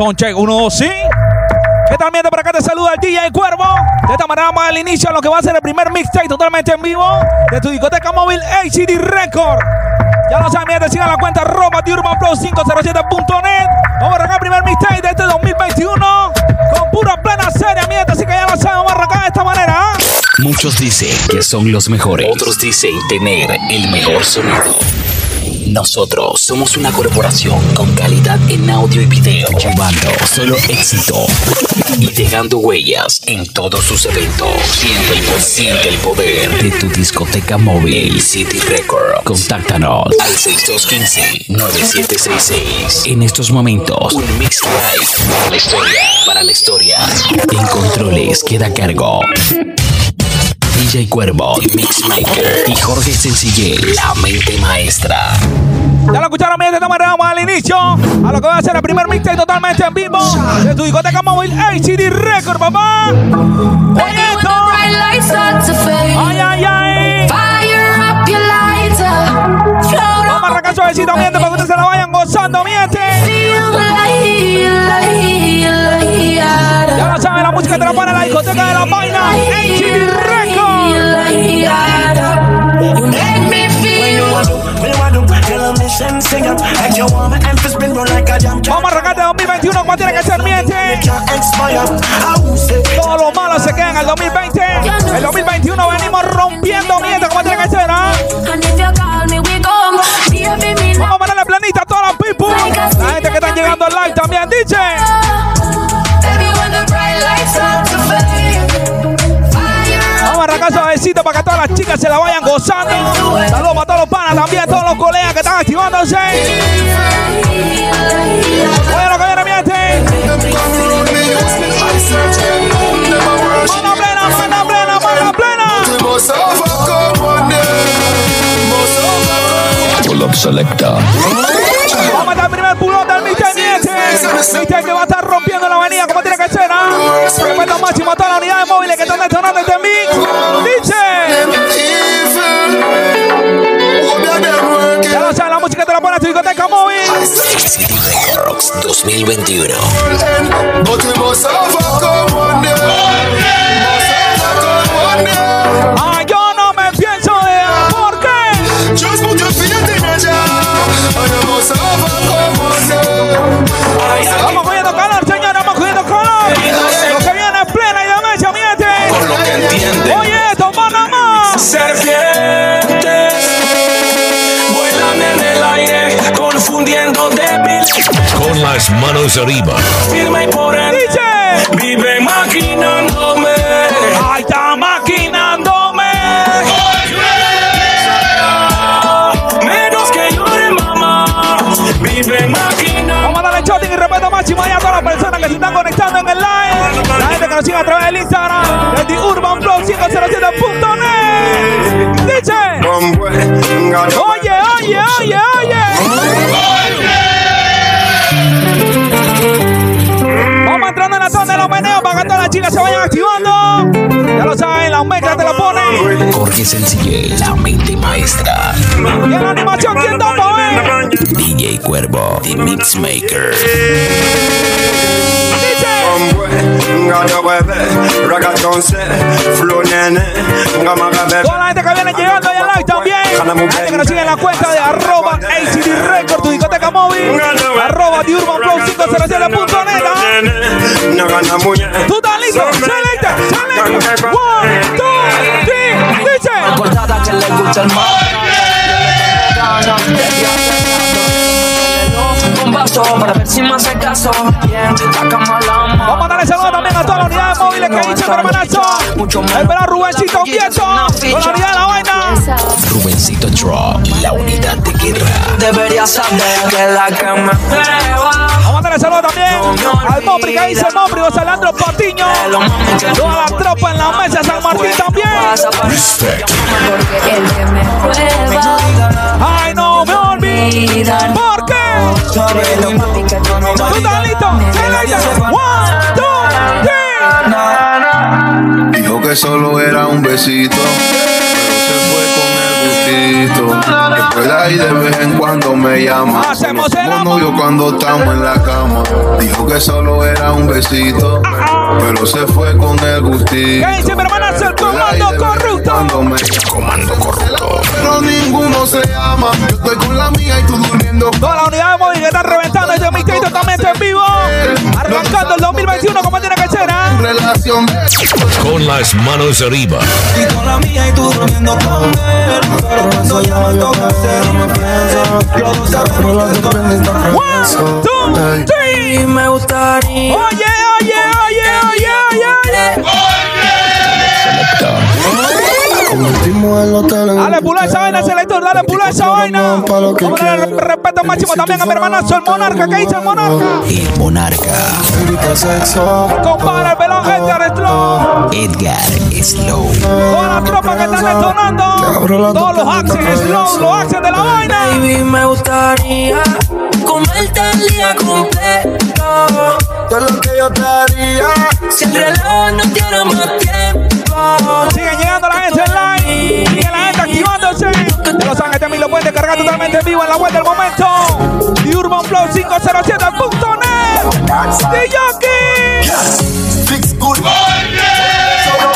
Son check, uno, dos, sí. ¿Qué tal, miente? Por acá te saluda el DJ Cuervo. De esta manera vamos al inicio a lo que va a ser el primer mixtape totalmente en vivo de tu discoteca móvil HD Record. Ya lo saben, miente, sigan la cuenta Roma de Urban Pro 507.net. Vamos a arrancar el primer mixtape de este 2021 con pura plena serie, miente. Así que ya lo saben, vamos a arrancar de esta manera. ¿ah? Muchos dicen que son los mejores. Otros dicen tener el mejor sonido. Nosotros somos una corporación con calidad en audio y video, llevando solo éxito y dejando huellas en todos sus eventos. Siente el, po- siente el poder de tu discoteca móvil City Record. Contáctanos al 6215-9766. En estos momentos, un mix live para la historia. En controles queda cargo. DJ Cuervo, Mixmaker y Jorge Sencillez, la mente maestra. Ya lo escucharon bien, de esta manera vamos al inicio a lo que va a ser el primer mixtape totalmente en vivo de tu discoteca móvil HD Record, papá. Oye esto. Ay, ay, ay. Vamos a arrancar suavecito, miente, para que ustedes se la vayan gozando, miente. Ya lo saben, la música te la pone en la discoteca de la vaina. HD Record. Vamos a arrancar de 2021 como tiene que ser, miente. Todo lo malo se queda en el 2020. El 2021 venimos rompiendo miente como tiene que ser, ¿ah? Vamos a ponerle planita a todas las people. La gente que están llegando al live también, DJ. Suavecito para que todas las chicas se la vayan gozando. Saludos para todos los panas también, todos los colegas que están activándose. Lo que viene, miente. Mano plena, mano plena, mano plena. Pull up selector. Vamos a estar el primer pulón del Mister Miente. Mister que va a estar rompiendo Respeto máximo a todas las unidades móviles que están detonando este mix. Dice. Ya lo saben, la música te la pone a tu discoteca móvil. City Records 2021. Chicas se vayan activando. Ya lo saben, las mezclas te la ponen. Jorge Sencillez, la mente maestra. Y en la animación, ¿quién toma, eh? DJ Cuervo, The Mixmaker. Toda la gente que viene llegando gente que nos sigue en la cuenta de arroba ACD Record, tu discoteca móvil. Arroba de Urban Flow 507.net. ¿Tú estás listo? Selecta, selecta. One, two, three. Dice. Acordada que le gusta el mar. Un vaso para ver si me hace caso. Bien, la cama la amo. Vamos a darle saludos también a todas las unidades móviles que dicen mi hermanazo. El pelado Rubensito Vieto. Con la unidad de la vaina. Rubencito Drop, la unidad de guerra. Deberías saber que la que me. Vamos a darle saludos también al Mopri que dice Mopri, José Leandro Patiño. Toda la tropa en la mesa, San Martín también. Respect. El que me prueba, Ay, no me olvido. ¿Por qué? tú no ¿Tú estás listo? Selecta. One, two, Dijo que solo era un besito, pero se fue con el gustito. Que por ahí de vez en cuando me llama. Hacemos No el somos amor. novios cuando estamos en la cama. Dijo que solo era un besito. Pero se fue con el gustito. ¿Qué dice mi hermana? Es el Por ahí comando de corrupto. cuando me. Comando corrupto. Pero ninguno se ama. Yo estoy con la mía y tú durmiendo. Toda la unidad de móvil que están reventando este mixtape totalmente en vivo. Arrancando el 2021 como Relación Con las manos arriba. Y con la mía y tú durmiendo con él. Pero cuando ya me toca hacer, no me pienso. Sabemos que esto no One, two, three. Y me gustaría. Oye, oye, oye, oye, oye, oye. En Dale pula esa vaina, selector, dale pula esa vaina. Vamos a darle el respeto máximo también a mi hermanazo, el monarca. ¿Qué dice el monarca? El monarca Grita Edgar Slow. Edgar Slow. Toda la tropa que están detonando. Todos los axes, Slow, los axes de la vaina. Baby, me gustaría comerte el día completo. Todo lo que yo te haría. Si el reloj no tiene más tiempo. Sigue llegando la gente online. Sigue la gente activándose. Ya lo saben, este mí lo pueden descargar totalmente en vivo en la web del momento. The Urban Flow 507.net. De Yoki. Fix good.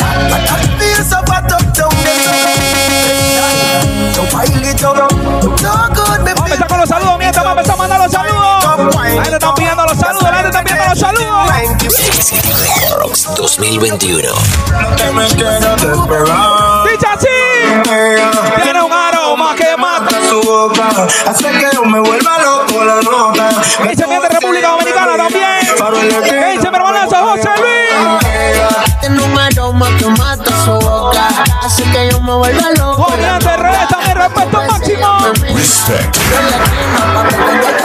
Feel so bad up down there. So pile it up. So good, me Vamos a empezar con los saludos, mientras vamos a empezar a mandar los saludos. La gente está pidiendo los saludos, la gente está pidiendo los saludos. City Records 2021. que me quiero despegar. Dice así. Boca hace que yo me vuelva loco la nota. ¿Qué dice mi de República Dominicana también? ¿Qué dice mi hermanazo José Luis? Tiene un aroma que mata su boca. Así que yo me vuelvo loco. De revés, también respeto máximo. Respect.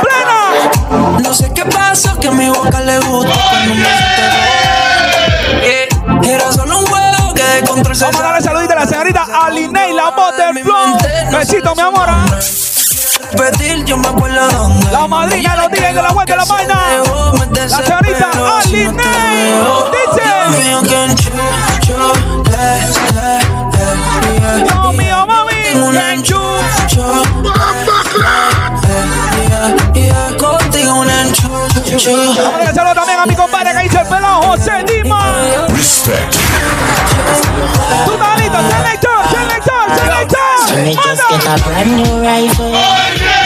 Plena. No sé qué pasa, que a mi boca le gusta me. Era solo un Vamos a darle saludito a la señorita Alinei, la voz del flow. Besito, mi amor. ¿ah? repetir, yo me acuerdo dónde. La madrina los días de la vuelta de la vaina. La señorita Alinei. Dice. Dios mío, mami. Contigo un enchucho. Vamos a también a mi compadre que dice el pelón José Dima. Respect. Selector. Me just get a brand new rifle. Oh, Boy,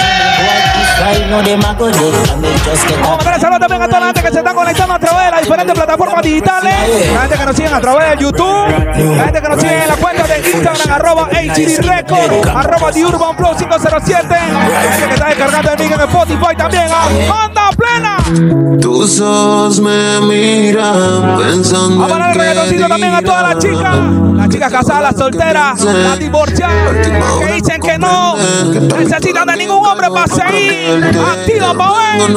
Vamos a a también a toda la gente que se está conectando a través de las diferentes plataformas digitales. La gente que nos sigue a través de YouTube. La gente que nos sigue en la cuenta de Instagram, arroba HD Record, arroba The Urban Flow 507. La gente que está descargando el link en Spotify también. ¡ah! ¡Manda plena! Tus ojos me miran pensando Vamos a darle también a todas las chicas. Las chicas casadas, las solteras, las divorciadas. Que dicen que no necesitan de ningún hombre para seguir. Activa, pa' ver.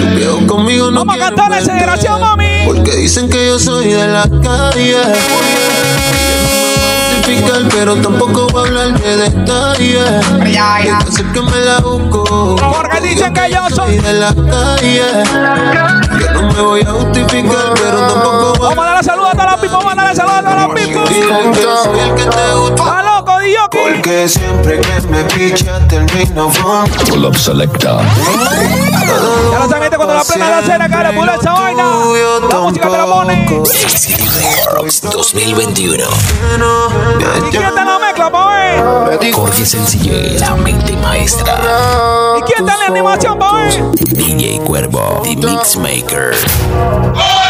Tus viejos conmigo no Vamos a cantarle esa desgraciada, mami. Porque dicen que yo soy de la calle. Justificar, pero tampoco voy a hablar de detalles. Hay que hacer que me la busco. Porque dicen que yo soy. de la calle. Que no me voy a justificar, pero tampoco voy Vamos a darle saludos a todas las people, vamos a darle saludos a todas las people. Dicen que yo soy el que te gusta. Dioki. Porque siempre que me picha termino fumando. Pull up selector. Ya lo saben, cuando la plena la cena, cara, por esa vaina. La música te la pone. City Records 2021. ¿Y quién te la mezcla, ver? Jorge Sencillé, la mente maestra. ¿Y quién te la animación, ver? DJ Cuervo, The Mixmaker.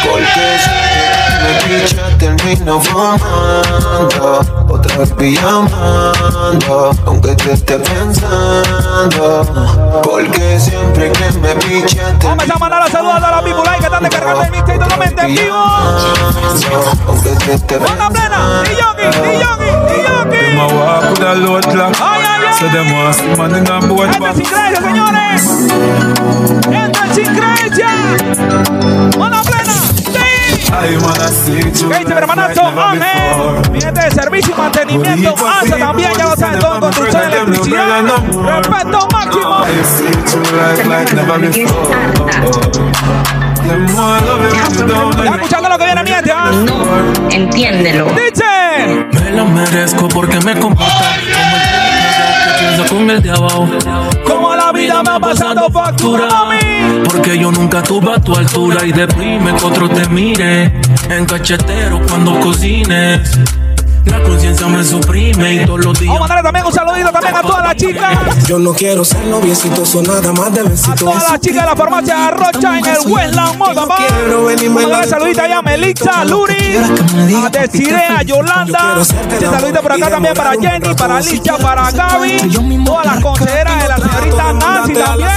Porque siempre que me picha termino fumando. Otra vez llamando, aunque te esté pensando. Porque siempre que me picha Vamos a a mandar a todas las people ahí que están descargando el mixtape totalmente en vivo. Aunque te esté Manda plena, Dioki, Dioki, Dioki. My walk with a load clock. Ay, ay, So ay. them want see man in a boat Gente back. sin creencia, señores. Gente sin creencia. Manda plena. Sí. I wanna see you ¿Qué dice mi hermanazo? Mi gente de servicio y mantenimiento. ASA también, ya lo saben, todo construcción de electricidad. Respeto máximo. Están escuchando lo que viene, mi gente. ¿ah? Entiéndelo. Dice. Me lo merezco porque me comporta como con el de abajo. Como la vida me ha pasado factura, mami. Porque yo nunca tuve a tu altura y deprime que otro te mire en cachetero cuando cocines. La conciencia me suprime y todos los días. Vamos a mandarle también un saludito también a todas las chicas. Yo no quiero ser noviecito, son nada más de A besitos. todas las chicas de la farmacia Rocha en el Westland Mall, papá. Vamos a darle saludito allá a Melissa, Luri, a Desiree, a Yolanda. Este saludito por acá también para Jenny, para Alicia, para Gaby. Todas las consejeras de la señorita Nancy también.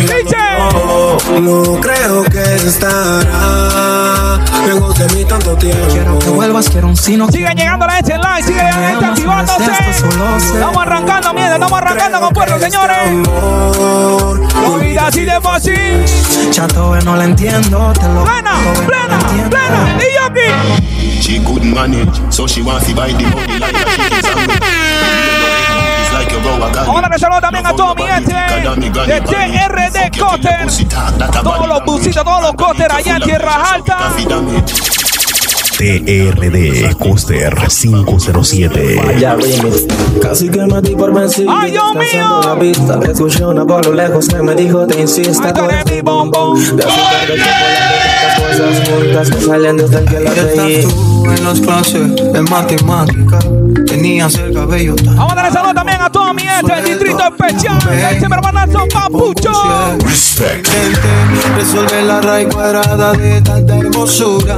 Dice. No creo que estará lejos de mí tanto tiempo. Quiero que vuelvas, quiero un sino. Sigue llegando la gente en live, sigue la gente activándose. Estamos arrancando, mierda, estamos arrancando con puerto, señores. La vida así de fácil. Chato, no la entiendo, te lo Plena, plena, plena. Y yo aquí. She couldn't manage, so she wants to buy the body like that she a darle saludo también a todo mi gente de TRD Cotter. Todos los busitos, todos los cotter allá en Tierra Alta. TRD Coaster 507. Ya remix. Casi que me di por vencido. ¡Ay, Dios mío! La vista. Escuché una por lo lejos que me dijo te insista. Tú eres mi bombón. De azúcar de chocolate, tantas cosas juntas que salen desde que la veí. en las clases de matemática tenías el cabello tan Vamos a darle saludo también toda mi gente del Distrito Especial. Dice mi hermanazo Papucho. Respect. Resuelve la raíz cuadrada de tanta hermosura.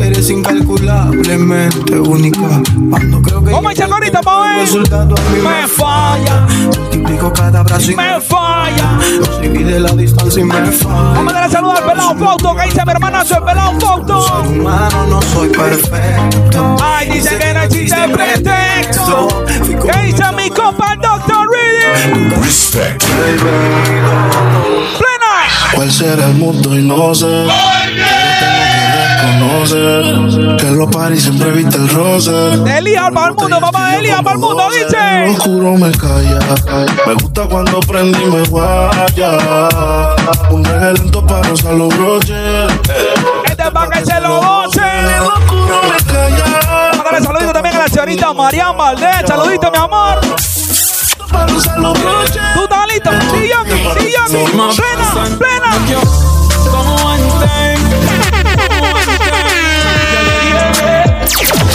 Eres incalculablemente única. Cuando creo que ¿Cómo dice el ahorita, pa' ver? resultado a mí Me falla, multiplico cada abrazo y me falla. Los divide la distancia y me falla. Vamos a darle saludo al pelado Foto. Que dice mi hermanazo el pelado Foto. Humano, no soy perfecto. Ay, dice que no existe pretexto. Que dice mi compa el Dr. Reading. Respect. Plena. ¿Cuál será el mundo? Y no sé. Tengo que reconocer que en los paris siempre viste el roce. Elías para el mundo, papá. Elías para el mundo, En lo dice. oscuro me calla. Me gusta cuando prendí y me guaya. Un reggae lento para los broches. Este es para que se lo goce. Lo oscuro me calla. Vamos a darle saludito también a la señorita Marian Valdés. Saludito, mi amor. Para rozar los broches. ¿Tú estás listo? Sí, yo, sí, yo. Plena, plena.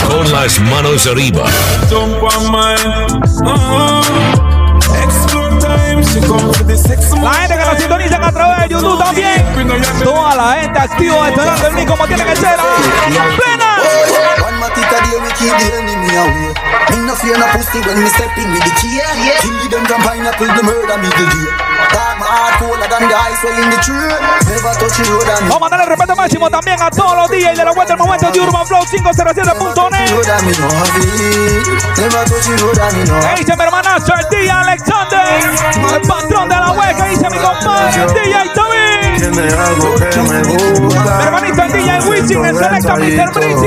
Con las manos arriba. La gente que nos sintonizan a través de YouTube también. Toda la gente activa esperando el mí como tiene que ser. No pussy when me step in with the key. Kill them from pineapple, the murder me the day. Dark my heart colder than the ice well in the tree. Never touch the road and Vamos a darle respeto máximo también a todos los DJs de la vuelta del momento de Urban Flow 507.net. road and me no have it. Never touch the road and me no Que dice mi hermanazo el DJ Alexander, el patrón de la web, que dice mi compadre, el DJ Tommy. Tiene algo que me Mi hermanito el DJ Wisin, el selecta Mr. Breezy,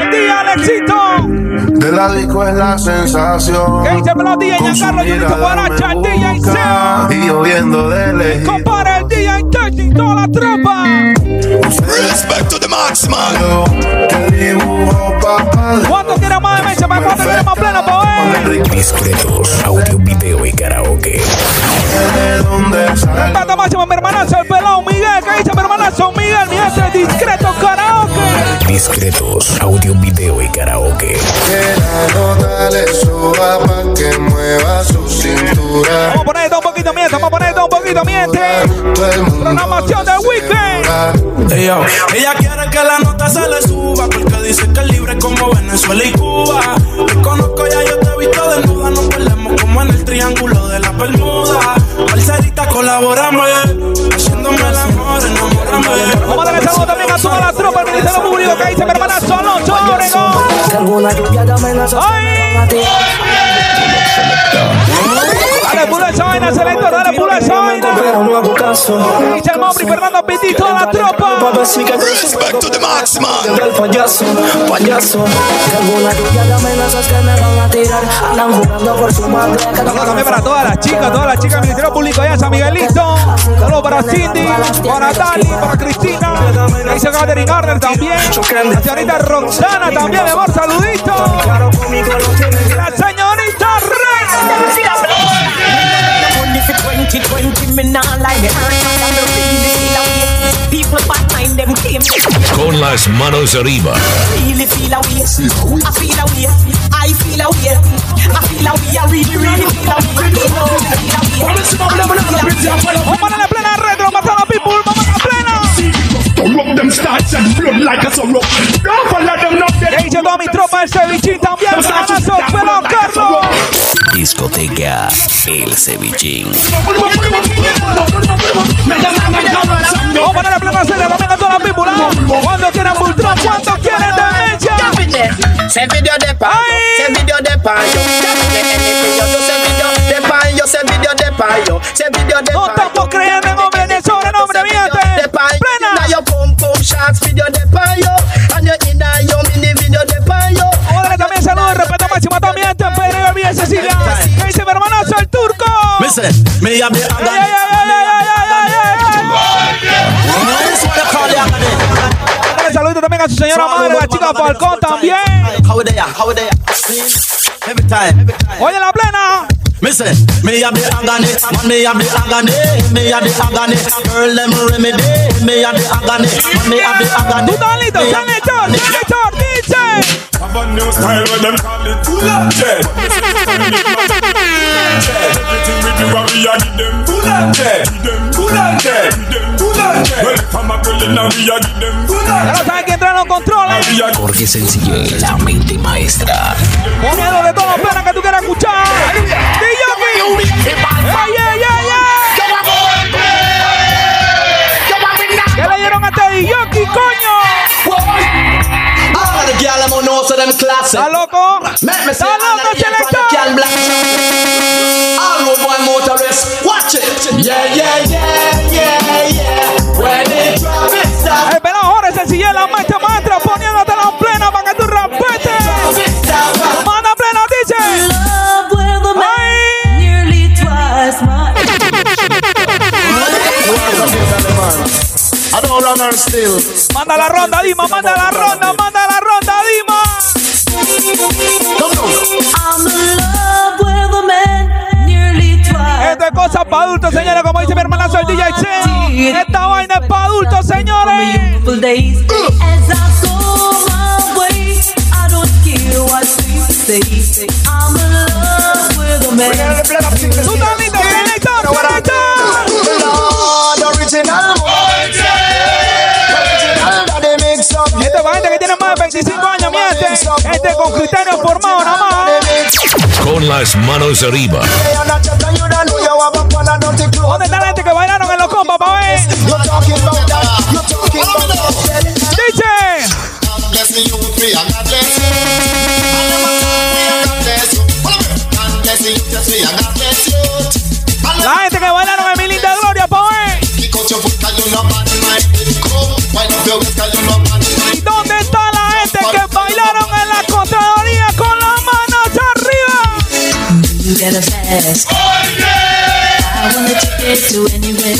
el DJ Alexito. De la disco es la sensación. Que dice los DJ Giancarlo, Junito Guaracha, el DJ Seo. Y lloviendo de lejos. Compara el DJ Techy, toda la tropa. Respect to the max, man. Que dibujo. ¿Cuánto quiere más de meses? ¿Para cuánto quiere más pleno, pues? Discretos, audio, video y karaoke. De dónde sale. Respeto máximo, mi hermanazo, el pelado Miguel. Que dice mi hermanazo Miguel, mi gente discreto karaoke. Discretos, audio, video y karaoke. Que la nota le suba pa' que mueva su cintura. Vamos a poner esto un poquito miente, vamos a poner esto un poquito miente. Programación del weekend. Yo. Ella quiere que la nota se le suba porque dice que libre como Venezuela y Cuba. Te conozco ya, yo te he visto desnuda. Nos perdemos como en el triángulo de la Bermuda. Parcerita, colaboramos, haciéndome el amor, enamórame. Vamos a darle saludo también a toda la tropa del Ministerio Público que dice mi hermanazo Alonso Obregón. Que alguna lluvia de amenazas ¡Ay! Dale pula esa vaina, selector, dale pula esa vaina. Dice el Mauri Fernando Petit, toda la tropa. Pa' ver si que Respect to the max, man. El payaso, payaso. Lluvia de amenazas que me van a tirar. Andan jugando por su madre. Saludos también para todas las chicas, todas las chicas del Ministerio Público allá en San Miguelito. Saludos para Cindy, para Dali, para Cristina. Ahí se Catherine Gardner también. La señorita Roxana también, mi amor, saludito. La señorita Reina. 2020, me like away. People bad mind them came. Con las manos arriba. Really feel away. I feel away. I feel away. I feel away. I really, really feel away. Vamos a la plena retro, matando a people, vamos a la plena. Corrupt them starts and blood like a sorrow. Don't follow them not dead. Ahí llegó mi tropa el cevichín también, Sanazo, pero Carlos. Discoteca El Cevichín. Vamos a la plena serie, también a toda la. Cuando Bultron, cuando quieren demencia. Se video de payo, se video de payo. Se video de payo, se video de payo, se video de No estamos creyendo en hombre ni sobrenombre, miente. de payo. Plena. Your pum pum shots, video de payo. And you inna your mini video de payo. A darle también saludos respeto máximo también a Pedro y bien Cecilia. Turco. Listen, me a me Ay, ay, ay, ay, ay, ay, ay, ay. Dale saludito también a su señora madre, la chica Falcón también. How they are, how they are. Every time. Oye la plena. Listen, me a the agony, man me a the agony, me a the agony. Girl them remedy, me a the agony, man me a the agony. Tú estás listo, estás listo, estás listo, DJ. Have a new style where them call it full of jet. Everything we do, we a give them full of jet. Give them full of jet. Give them full of jet. Well, come a girl in a we a give them full Ya of lo saben que entran los controles. Jorge Sencillé, la mente maestra. Poniendo de todo plena que tú quieras escuchar. DJ. Ay, ay, ay, ay. ¿Qué le dieron a este DJ, coño? All the girl I'm on know so them classic. ¿Está loco? Make me say ¿Está loco, all the selector? can black. All road boy motorist, watch it. Yeah, yeah, yeah, yeah, yeah. Jorge Sencillé, la mente maestra, poniéndote la plena para que tú respetes. Manda plena, dice. Manda la ronda, Dima, manda la ronda, manda la ronda, Dima. Cosa para adultos, señores, como dice mi hermanazo el DJ Cheo. Esta vaina es para adultos, señores. Beautiful days as I go my way. I don't care what people say. I'm in love with a man. Tú estás listo, selector, selector. Lord, original Original daddy mix up Este es para gente que tiene más de 25 años, miente. Este es con criterios formados nada más. Las manos arriba. ¿Dónde está la gente que bailaron en los compas, pa' ver? You're talking You get a fast. I wanna take it to anywhere.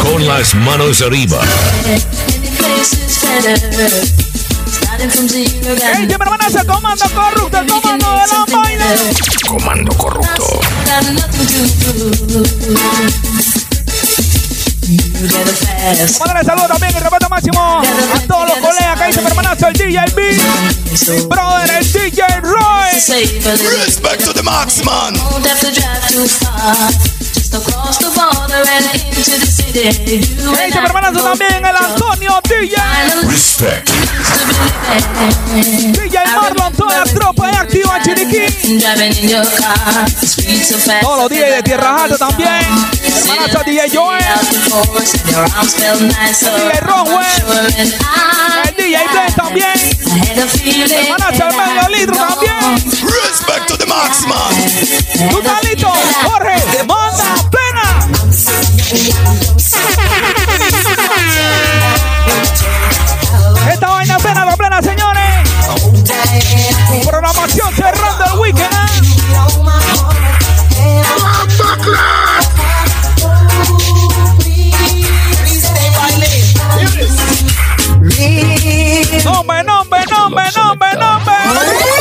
Con las manos arriba. Any place is better. Starting from zero, got Ey, mi hermana es el comando corrupto, el comando de. Comando corrupto. Mándale saludos también y respeto máximo a todos los colegas que dice mi hermanazo el DJ B. Mi brother, el DJ Roy. Respect to the max, man. Mi hermanazo también el Antonio DJ. Respect. DJ Marlon, toda la tropa es activa en Chiriquí. Todos los días de Tierra Alta también. Hermanazo DJ Joel. DJ Ronwell. and I, El DJ Bless también. Hermanazo el medio litro también back to the. Tutalito, Jorge, manda pena. Esta vaina pena la plena, señores. Programación cerrando el weekend. ¿ah? Nombre, nombre, nombre, nombre, nombre.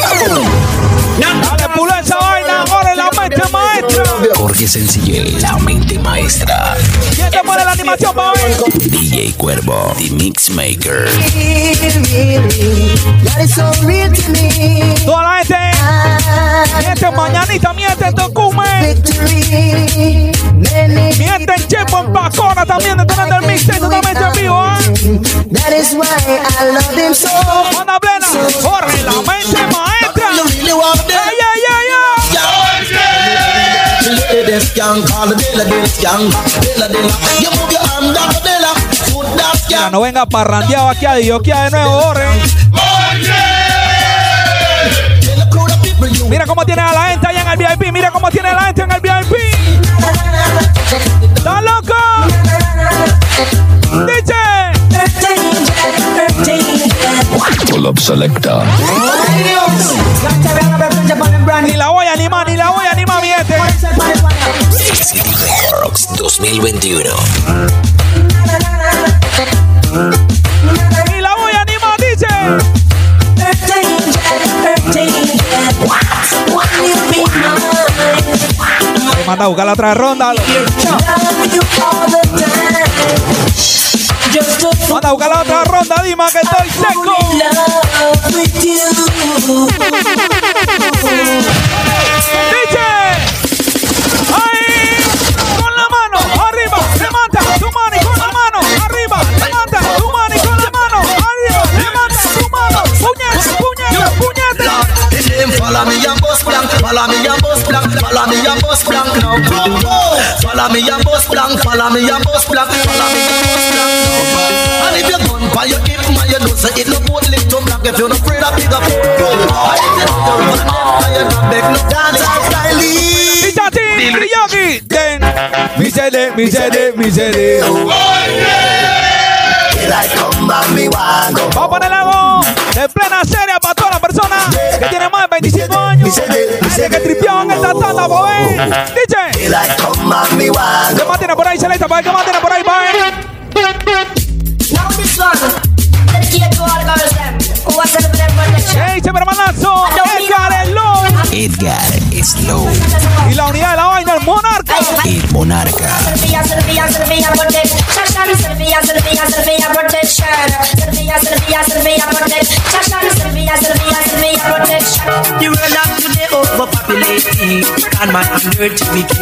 Vaina, la mente maestra. Jorge Sencillé, la mente maestra. ¿Quién te pone la animación? DJ Cuervo, The Mixmaker. Toda la gente, miente mañanita, miente Tocume, miente en Chepo, en Pacona también, detonando el mixtape totalmente en vivo, ¿eh? That is why I love him so. Manda plena, corre la mente maestra. Ladies can call the dealer, dealer can, dealer, dealer. You move your hand down the dealer, foot that Mira, can. no venga parrandeado aquí a Dioquia de nuevo, corre. Mira cómo tiene a la gente allá en el VIP, mira cómo tiene a la gente en el VIP. ¿Estás loco? Dice. Pull up selector. Ni la voy a animar, ni la voy a animar, mi gente. City Records 2021. Ni la voy a animar, dice. Me manda a buscar la otra ronda. Manda a buscar la otra ronda, Dima, que estoy seco. Dice. Follow me and bust blank, follow me and bust blank, follow me and bust blank now. Follow me and bust blank, follow me and bust blank, follow me and bust blank now. And if you gun by your hip, man, you know say it look both lick to black. If you're not afraid of big up, and if you know run them, and you not beg no dance style. Dichati, Yogi, den. Mi CD, mi CD, mi CD. Vamos a poner algo de plena serie para todas las personas que tienen más de 25 años. Nadie que tripeó en esta tanda, boy. DJ. ¿Qué más tiene por ahí, Celeste? ¿Qué más tiene por ahí, boy? Now this one. Hey, se me hermanazo. Edgar. Edgar Slow, Y la unidad de la vaina, el monarca. el monarca. Sylvia, Sylvia, Sylvia, protection. Sylvia, Sylvia, Sylvia, protection. Sylvia, Sylvia, Sylvia, protection. Sylvia, Sylvia, Sylvia, protection. The world of today overpopulated and man and dirty wicked.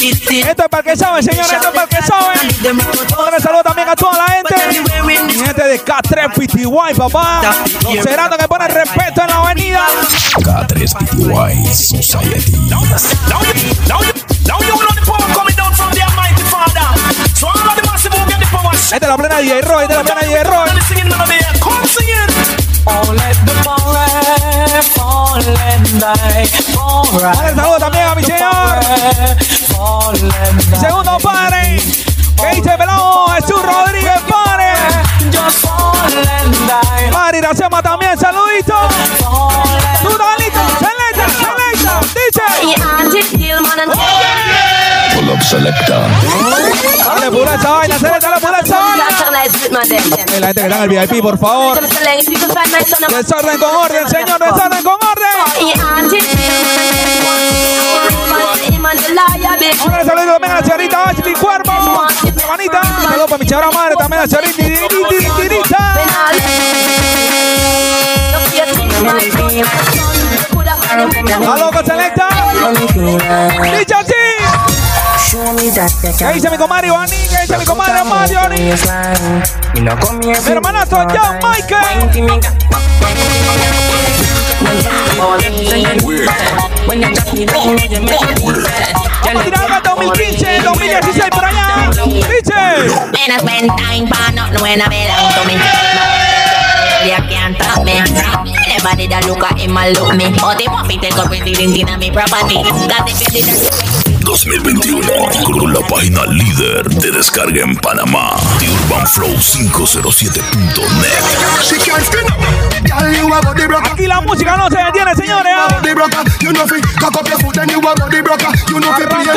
Esto es para el que sabe, señores, esto es para el que sabe. Un saludo también a toda la gente. Mi gente de K3 PTY, papá. Los ceranos que ponen respeto en la avenida. K3 PTY Society. Now you, now you, now you know the Esta es la plena de Roy, esta es la plena de die. Un saludo también a mi señor. Mi segundo padre. Que dice pelado Jesús Rodríguez, padre. Mari Iracema también, saludito. Tú, Dalito, selecta, selecta, dice. Pull up selector. Dale pura esa vaina, selecta, La gente que está en el VIP, por favor. Desorden con orden, señor, desorden con orden. Ahora saludo también a la señorita Ashley Cuervo. Hermanita, saludos para mi madre también, a la señorita. Aló, con selecta. ¿Qué dice mi comadre Ivani? ¿Qué dice mi comadre Marioni? Mi hermanazo John Michael. Vamos a tirar algo 2015, 2016 por allá. Dice. And I spend time for nothing when I belong to me. You can't stop me. Everybody that look at him and look me. But they want me take up everything in me property. That if you did 2021 con la página líder de descarga en Panamá, The Urban Flow 507.net. Aquí la música no se detiene, señores. ¿ah? Ser, ¿viste?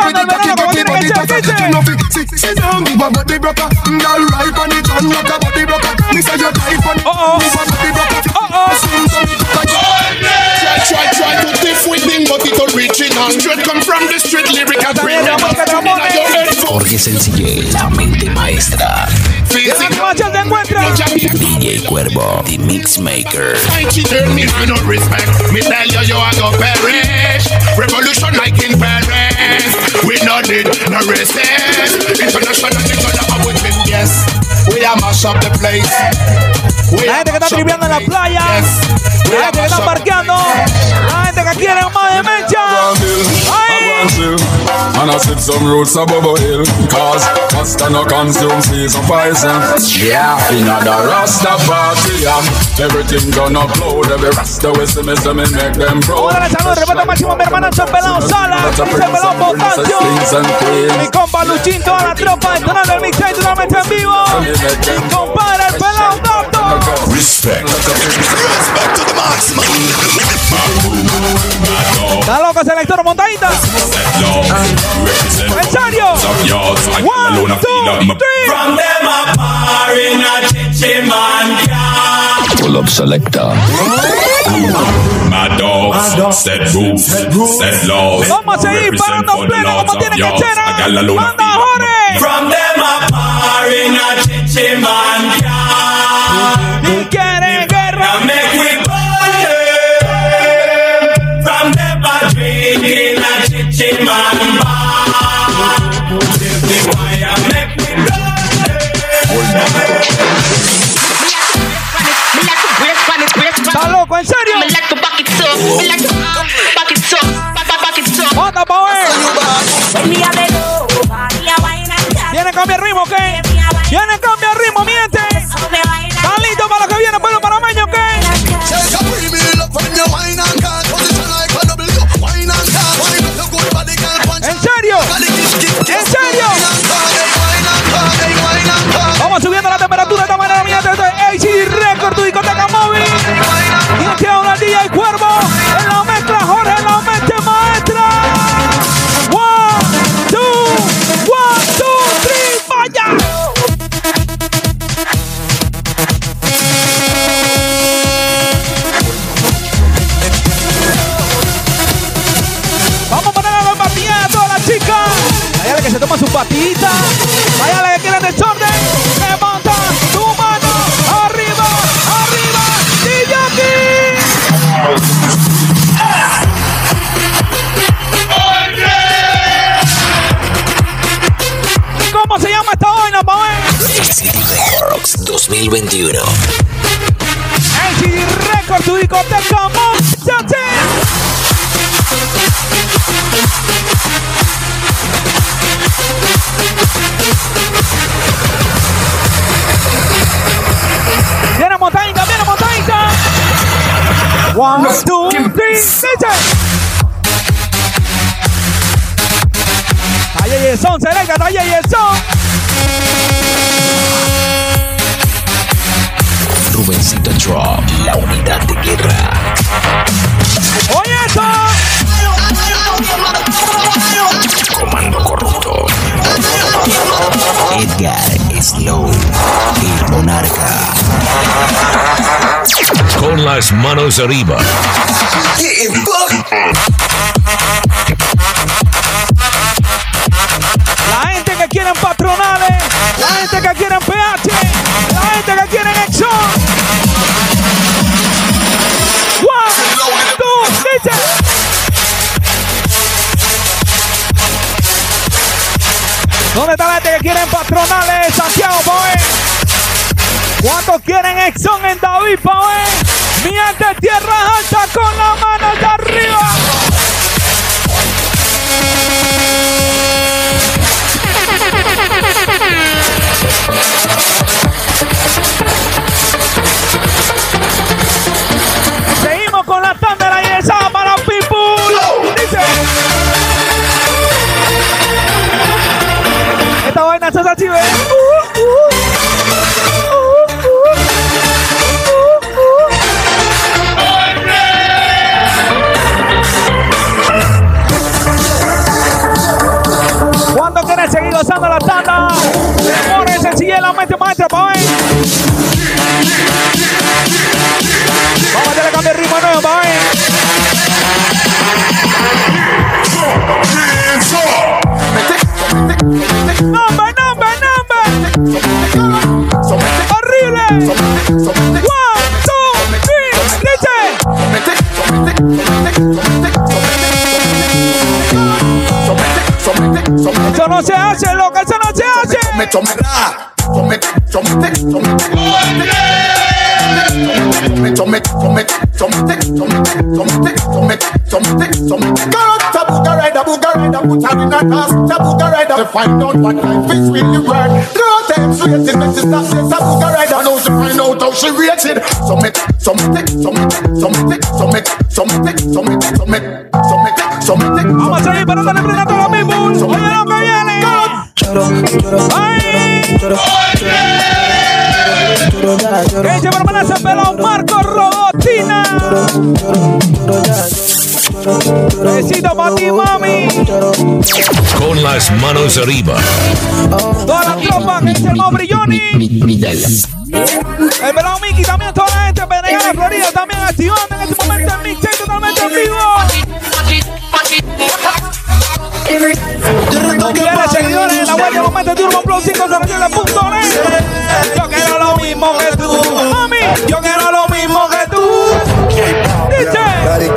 Oh, Try, try to diff with him, but it original. Straight come from the street, lyrical criminal. Jorge Sencillé, la mente maestra. En la animación se encuentra. DJ Cuervo, The Mixmaker. Fight it, I no respect. Me tell you, you are go perish. Revolution like in Paris. We no need no resist. International, they gonna have with him, yes. We are mash up the place. We La gente que está tripeando en la playa. La gente que está parqueando. La gente que quiere más de mecha. And I set some roots above a hill. Cause Rasta no consume season poison. Yeah, in the Rasta party um, Everything gonna upload Every Rasta see me, see me make them proud Hola, saludos, respeto máximo, mi hermano el pelado Potasio, mi compa Luchín, toda la tropa, detonando el mixtape totalmente en vivo, mi compadre el pelado Doctor, Respect. está loco selector montadita, en serio, one, two, three, From them a Pull up selector. Mad dogs, set rules, set laws. vamos a seguir parando pleno como tiene que ser, manda Jorge, From them a bar in a chichi man y quiere guerra, Now make we party. From them a drink in a chichi man bar. Give the wire, make we está loco, en serio, tiene cambio de ritmo, ¿qué? Records 2021. ACD Record, tu discoteca. Viene montadita, viene montadita. One, two, three, dice. Ay, ay, ay, son, selecta, ay, ay, ay, son. Drop, la unidad de guerra. Oye, eso. Comando corrupto. Edgar Slow, el monarca. Con las manos arriba. La gente que quieren patronales, la gente que quieren PH, ¿Dónde está la que quieren patronales, Santiago, Poe? ¿Cuántos quieren Exxon en David, Poe? Mi gente tierra alta con la mano de arriba. Uh, uh. ¿Cuándo quieres seguir gozando la tanda? Demore sencilla la mente maestra, ver. Vamos a hacerle cambio de ritmo nuevo, pa' Eso no se hace, loca, eso no se hace. To find out what life is really worth. No time waiting, make this not say Sabuga rider knows to find out how she rated. Summit, summit, summit, summit, summit, summit, summit, summit, summit, summit. Vamos a seguir para darle prenda a todos los mismos. Oye, lo que viene. Ay. Ella hermana se peló Marco Robotina. Besito para ti, mami. Con las manos arriba. Toda la tropa que se llama Brilloni. El pelado Mickey también, toda la gente de Penegana, Florida, también activando en este momento el mixtape totalmente en vivo. Quiere seguidores en la web de momento 507.net. Yo quiero lo mismo que tú, mami. Yo quiero lo mismo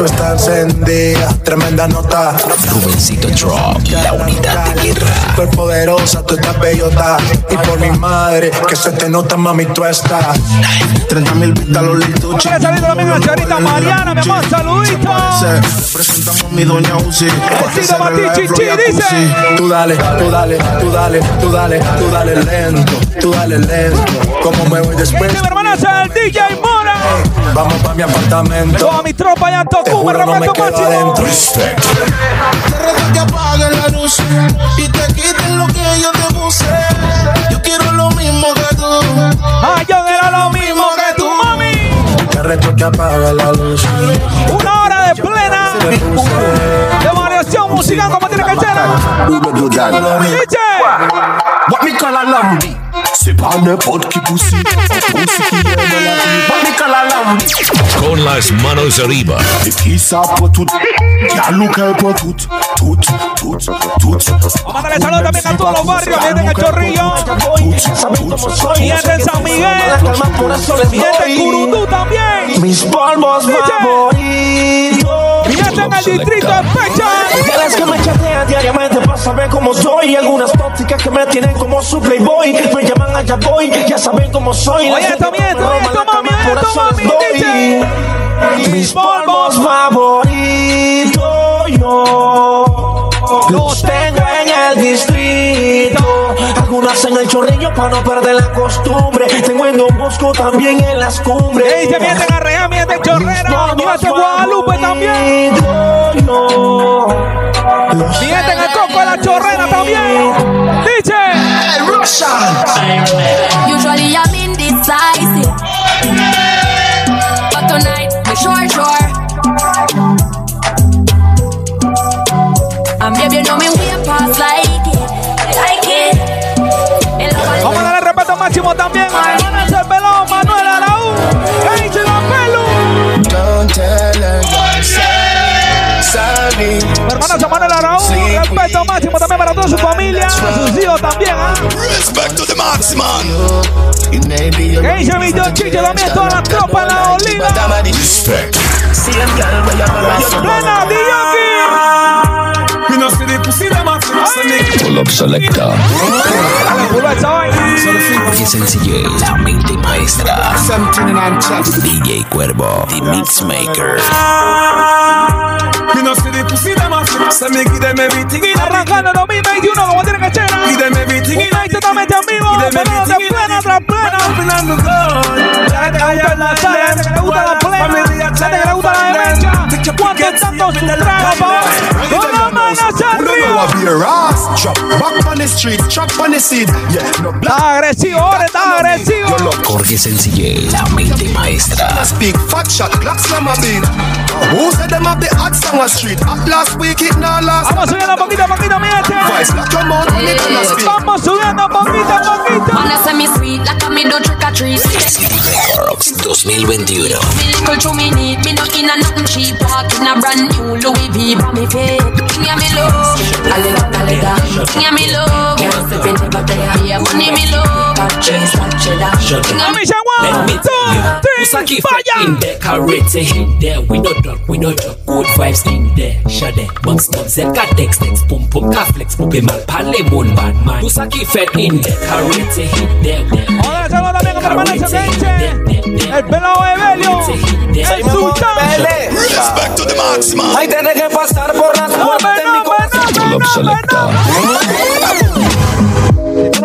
está encendida, tremenda nota. Rubencito Drop, la unidad de guerra. Súper poderosa, tú estás bellota. Y por mi madre, que se te nota, mami, tú estás. 30 mil vistas los salir también la señorita Mariana, mi amor, saludito. Presentamos a mi doña Uzi. Ti, chichi, dice. Tú dale, tú dale, tú dale, tú dale, tú dale lento, tú dale lento. Como me voy después. Dice mi hermana, es el DJ Mora. Vamos pa' mi apartamento. Toda mi tropa ya tocó, juro, no me quedo adentro. Te reto que apaguen la luz y te quiten lo que yo te puse. Yo quiero lo mismo que tú. Ah, yo quiero lo mismo que tú, mami. Te reto que apaga la luz. Una hora de plena de variación musical como tiene que ser. Dice. What me call a? C'est pas n'importe qui aime la me? Con las manos arriba. Et qui ça pour tout? Y'a Luca pour tout. Tout, tout, tout. Vamos a darle saludos también a todos los barrios, gente en el Chorrillo, gente en San Miguel, gente en Curundú también, Mis polvos favoritos. gente en el distrito de Pecha. Mujeres que me chatean diariamente para saber cómo soy. Algunas tóxicas que me tienen como su playboy. Me llaman allá voy, ya saben cómo soy. Oye, esto, mami, esto, esto, mami, por esto, mami. Mis polvos favoritos yo los tengo en el distrito. Algunas en el chorrillo para no perder la costumbre. Tengo en Don Bosco también en las cumbres. Ey, se mienten a Real, mienten Chorrera, mienten Guadalupe también. Mienten a Coco de la Chorrera también. Dice. Usually I'm indecisive. buenísimo también. Manuel el pelón, Manuel Araú. ¡Ey, pelo! Don't tell her. Salir. Hermanos a Manuel Araú, respeto máximo también para toda su familia, sus hijos también. ¿ah? Respeto de máximo. Ey, mi John Chicho también, toda la tropa en la olina. Plena, Diyoki. Pull up selecta. Qué sencillez, la mente maestra. DJ Cuervo, The Mixmaker. Arrancando 2021 como tiene que ser. Un night totalmente en vivo, otra plena. Gente que le gusta la que le gusta la plena, que le gusta la tanto su trago, una mano hacia arriba. Está agresivo, ahora está agresivo. Jorge Sencillez, la mente maestra. Speak shot, slam a beat. Who said them the on the street? At last week it now last. Vamos subiendo poquito, poquito, mi gente. Vamos subiendo poquito, poquito. Man, I say me like a me do trick or treat. City Records 2021. Me little to me need, me no in a nothing cheap. Walking a brand new Louis V by me feet. Sing ya me love, alega, alega. Sing ya me love, can't step in never there. Yeah, money me love, cheese and cheddar. Sing ya me One, two, three, Usaki fire. in there, carrot in there. We no duck, we no duck. Good vibes in there. Shade, bunks, bunks, Z, got text, text, pum, pum, caflex, pupe mal, pale, mon, bad man. Usaki fed in there, carrot in there. Ahora saludo también con mi hermano Choquenche. El pelado de Belio. El sultán. Respect to the maximum. Ahí tenés que pasar por las puertas de mi corazón. Club Selecta.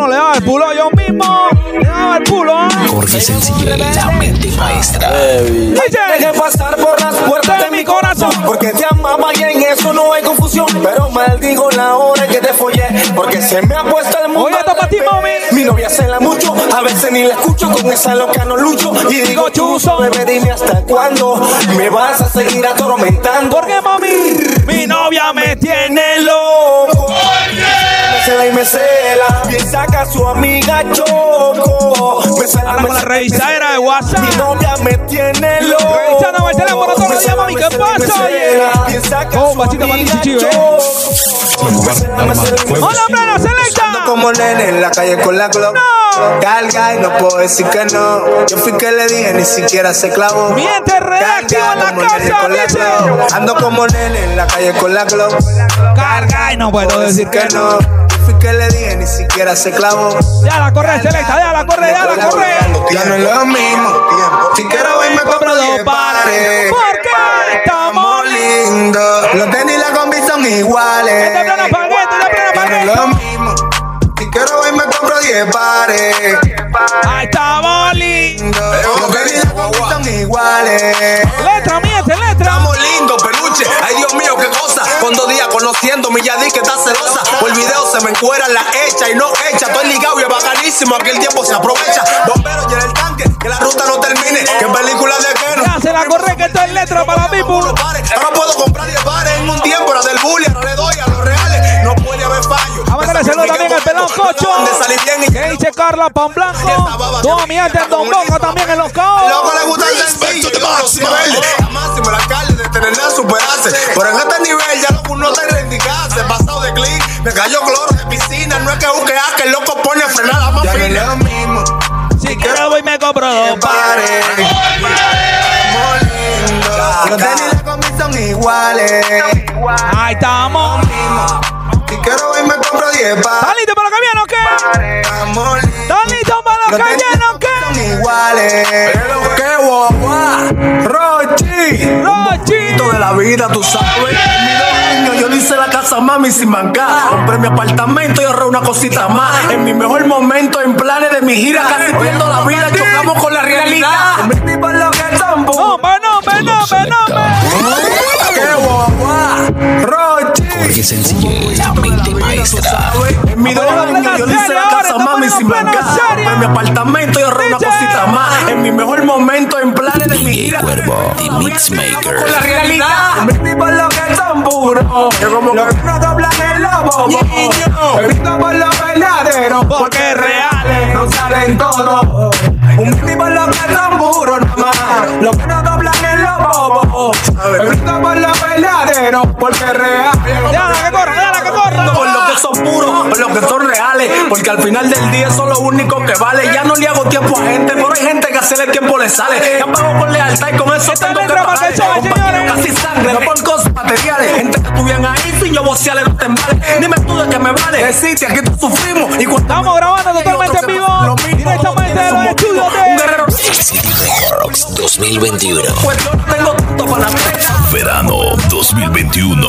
Le das el culo yo mismo, le daba el culo. ¿ah? Jorge Sencillé, la mente maestra. Tienes que pasar por las puertas de mi corazón Porque te amaba y en eso no hay confusión Pero maldigo la hora que te follé Porque se me ha puesto el mundo Oye, esto pa' ti, mami. Mi novia se la mucho A veces ni la escucho Con esa loca no lucho Y digo chuzo Bebé dime hasta cuándo Me vas a seguir atormentando ¿Por qué, mami? Mi novia me tiene loco Me cela y me cela Piensa que a su amiga choco Me cela, me con la revisadera de Mi WhatsApp. novia me tiene loco. Revisando el teléfono los días, mami, ¿qué pasa, oye? Oh, bachita, mami, chichi, eh. Hola, plena selecta. Como nene en la calle con la glock. Carga y no puedo decir que no. Yo fui que le dije, ni siquiera se clavó. Miente reactivo en la casa, dice. Ando como nene en la calle con la glock. Carga y no puedo decir que no. Que le dije, ni siquiera se clavó. Ya la corre, selecta, ya la corre, ya la corre. Ya no es lo mismo. Si quiero hoy me compro dos pares. ¿Por qué? Estamos lindos. Los tenis y la combi son iguales. Este pleno paquete, este pleno Ya no es lo mismo. Si quiero hoy me compro 10 pares. Ahí estamos lindo. Los tenis y la combi son iguales. Letra, miente, letra. Estamos lindos, peluche. Ay, Dios mío, qué cosa. Con dos días conociendo mi Yadí que está celosa. Por el video se me encuera la hecha y no hecha. Estoy ligado y es bacanísimo. Aquí el tiempo se aprovecha. Bombero, llena el tanque. Que la ruta no termine. Que película de que no. Ya se la corre que esto es letra para Uno pare. Ahora puedo comprar 10 pares en un tiempo. Era del bully, ahora le doy a los puede haber fallo. Saludo también al pelón cocho. Que dice Carla Pan Blanco. Toda mi gente en Don Boca también en los caos. Loco le gusta el sencillo. La máxima, el alcalde de tener a superarse. Pero en este nivel ya loco no te reivindicarse. Pasado de clic, me cayó cloro de piscina. No es que busque a que el loco pone a frenar la más fina. Lo mismo. Si quiero voy me compro dos pares. Los tenis y la combi son iguales. Ahí estamos. Quiero hoy me compro 10 ¿Están pares. listos para lo que viene o qué? Amor ¿Están listos para lo que viene o qué? son iguales. Pero qué guagua, Rochi. Rochi. de la vida, tú sabes. En mis dos años yo hice la casa mami sin mancar. Compré mi apartamento y ahorré una cosita más. En mi mejor momento, en planes de mi gira, casi pierdo la vida, chocamos con la realidad. Me tipo lo que tambo. No, no, no, no, hombre. ¡Qué guagua! Sencillé, la mente maestra. En mi dos en años yo le hice la casa mami en sin serie. Compré mi apartamento y ahorré una cosita más. En mi mejor momento, en planes de mi gira. Cuervo, The Mixmaker. con la realidad. Me tipo lo que son puros. Que como que no doblan el lobo. Me visto por lo verdadero. Porque reales no salen todos. Un tipo lo que son puros nomás. Los que no doblan el lobo. Me visto por lo verdadero. Porque reales. Porque al final del día eso es lo único que vale. Ya no le hago tiempo a gente, pero hay gente que hacerle tiempo le sale. Ya pago con lealtad y con eso tengo que pagar. Compañero, casi sangre, no por cosas materiales. Gente que estuvieran ahí sin yo vocearle los tembales. Dime tú de qué me vale. Existe, aquí tú sufrimos. Y cuando Estamos grabando totalmente en vivo. Directamente de los estudios un de. guerrero. City Records 2021. Pues yo no tengo tanto para la pena. Verano 2021.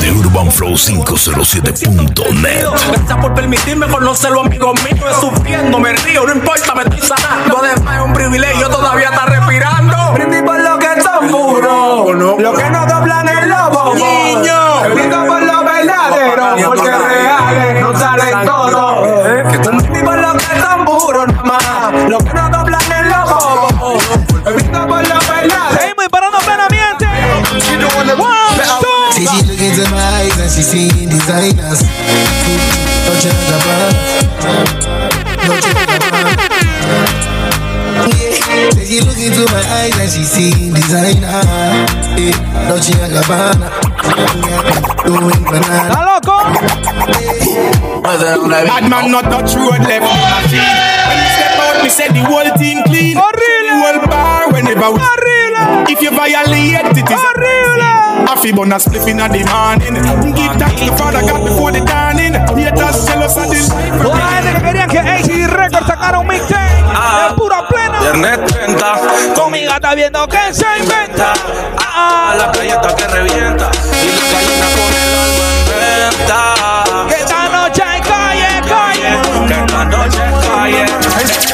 De Urban Flow 507.net. Gracias por permitirme conocerlo, amigos míos. Sufriendo, me río, no importa, me estoy sanando. Además, es un privilegio, todavía está respirando. Brindis por lo que son puros. Lo que no doblan el lobo. Niño. Brindis por lo los verdaderos, porque See she look into my eyes and she seeing designers. Dolce and Gabbana. Dolce and Gabbana. Yeah. Say she look into my eyes and she seeing designer. Yeah. Dolce and Gabbana. Doing banana. ¿Está loco? Bad man not touch road left me my feet. When me step out, me say the whole team clean. Horrible. The whole bar whenever we Horrible. If you violate it, is Horrible. Happy bun a spliff in the morning. Give thanks to Father God before the dawning. Haters jealous of la gente que querían que ACD Records sacara un mixtape de pura plena. Viernes 30, Conmigo está viendo que se inventa. Ah, a la calle está que revienta. Y la gallina con el alma en venta. que esta noche hay calle, calle. Que esta noche es calle.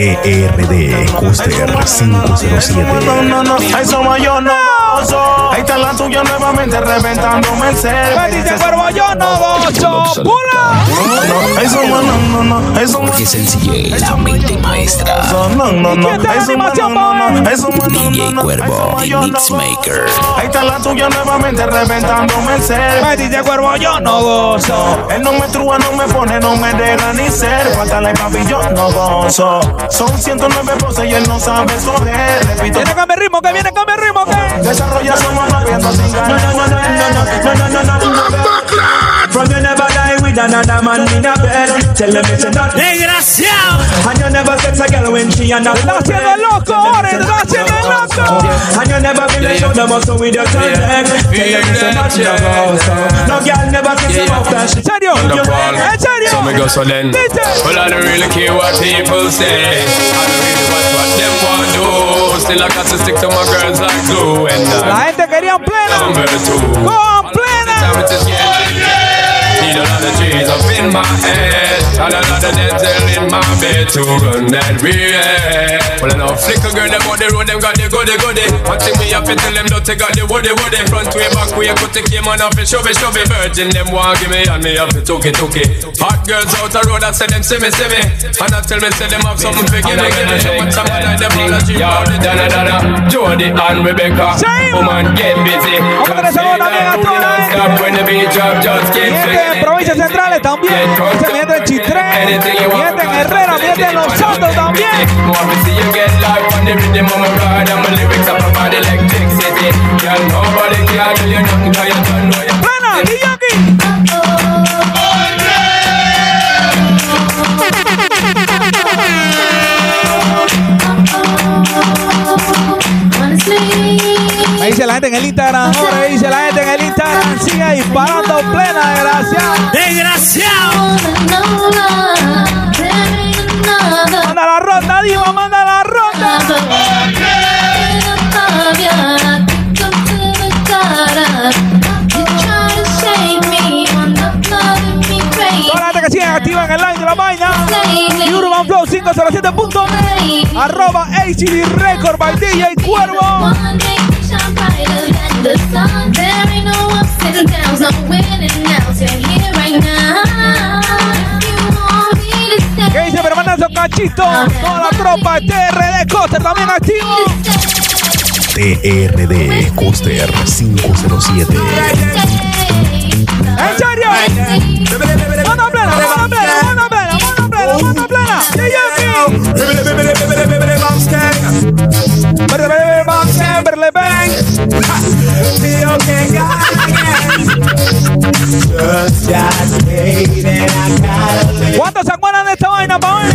CRD Custer 507. No, no, no, no gozo. Ahí está la tuya nuevamente reventándome el Me dice cuervo, yo no gozo. ¡Pula! No, eso más no, no, no, eso Porque sencillez, la mente maestra. no, no, no, no, ¿Quién te da eso no, no, no, eso no, no, DJ no, Cuervo, no Mixmaker. gozo. Ahí está la tuya nuevamente reventándome el cerro. Me dice cuervo, yo no gozo. Él no me trúa, no me pone, no me deja ni ser. Faltale papi, yo no gozo. Son 109 voces y él no sabe escoger. Repito, Viene cambio de ritmo, que viene cambio de ritmo, que. Die with another man in a bed. Tell them it's not Desgraciado. And you never sex a girl when she and Está haciendo el loco, ahora está haciendo loco. And you never feel the shoulder muscle with your tongue leg. Tell them it's not no. No girl never kiss him off that ¿En serio? ¿En serio? So me go so then. Dice. Well, I don't really care what people say. I don't really watch what them want do. Still I got to stick to my girls like glue. And La I, gente quería en plena. I'm better. Con plena. Need a lot of trees up in my head. And a lot of dental in my bed To run that real Well, I know flicker girl, them on the road Them got the goody goody. One thing me have to tell them Don't take out the woody woody. Front way, back way Put the came on off and shove it, shove it. Virgin, them want give me And me have to took it, took it. Hot girls out the road I say them see me, see me. And I tell me, say them have something for give me Give me. Show what some of them all a dream about it Donna, Donna Jody and Rebecca. Woman, get busy. Vamos a darle saludo también a toda la gente. Stop when the beat drop, just keep swinging. Provincias centrales también. Se miente en Chitré. Miente en Herrera. Miente en Los Santos también. More to gente en el Instagram, ahora dice la gente en el Instagram, sigue disparando plena, desgraciado. Desgraciado. Manda la ronda, Diva, manda la ronda. Toda que sigue activa en el line de la vaina. Y Urban Flow 507 punto net, Arroba ACD Record by DJ Cuervo brighter than the sun. ¿Qué dice, hermanazo Cachito? Toda la tropa TRD Coster también activo. TRD Coster 507. ¿En serio? ¡Mano plena, mano plena, mano plena, mano plena, mano plena! ¡Yeah, yeah! Berle, bang, berle, bang. ¿Cuántos se acuerdan de esta vaina, hoy?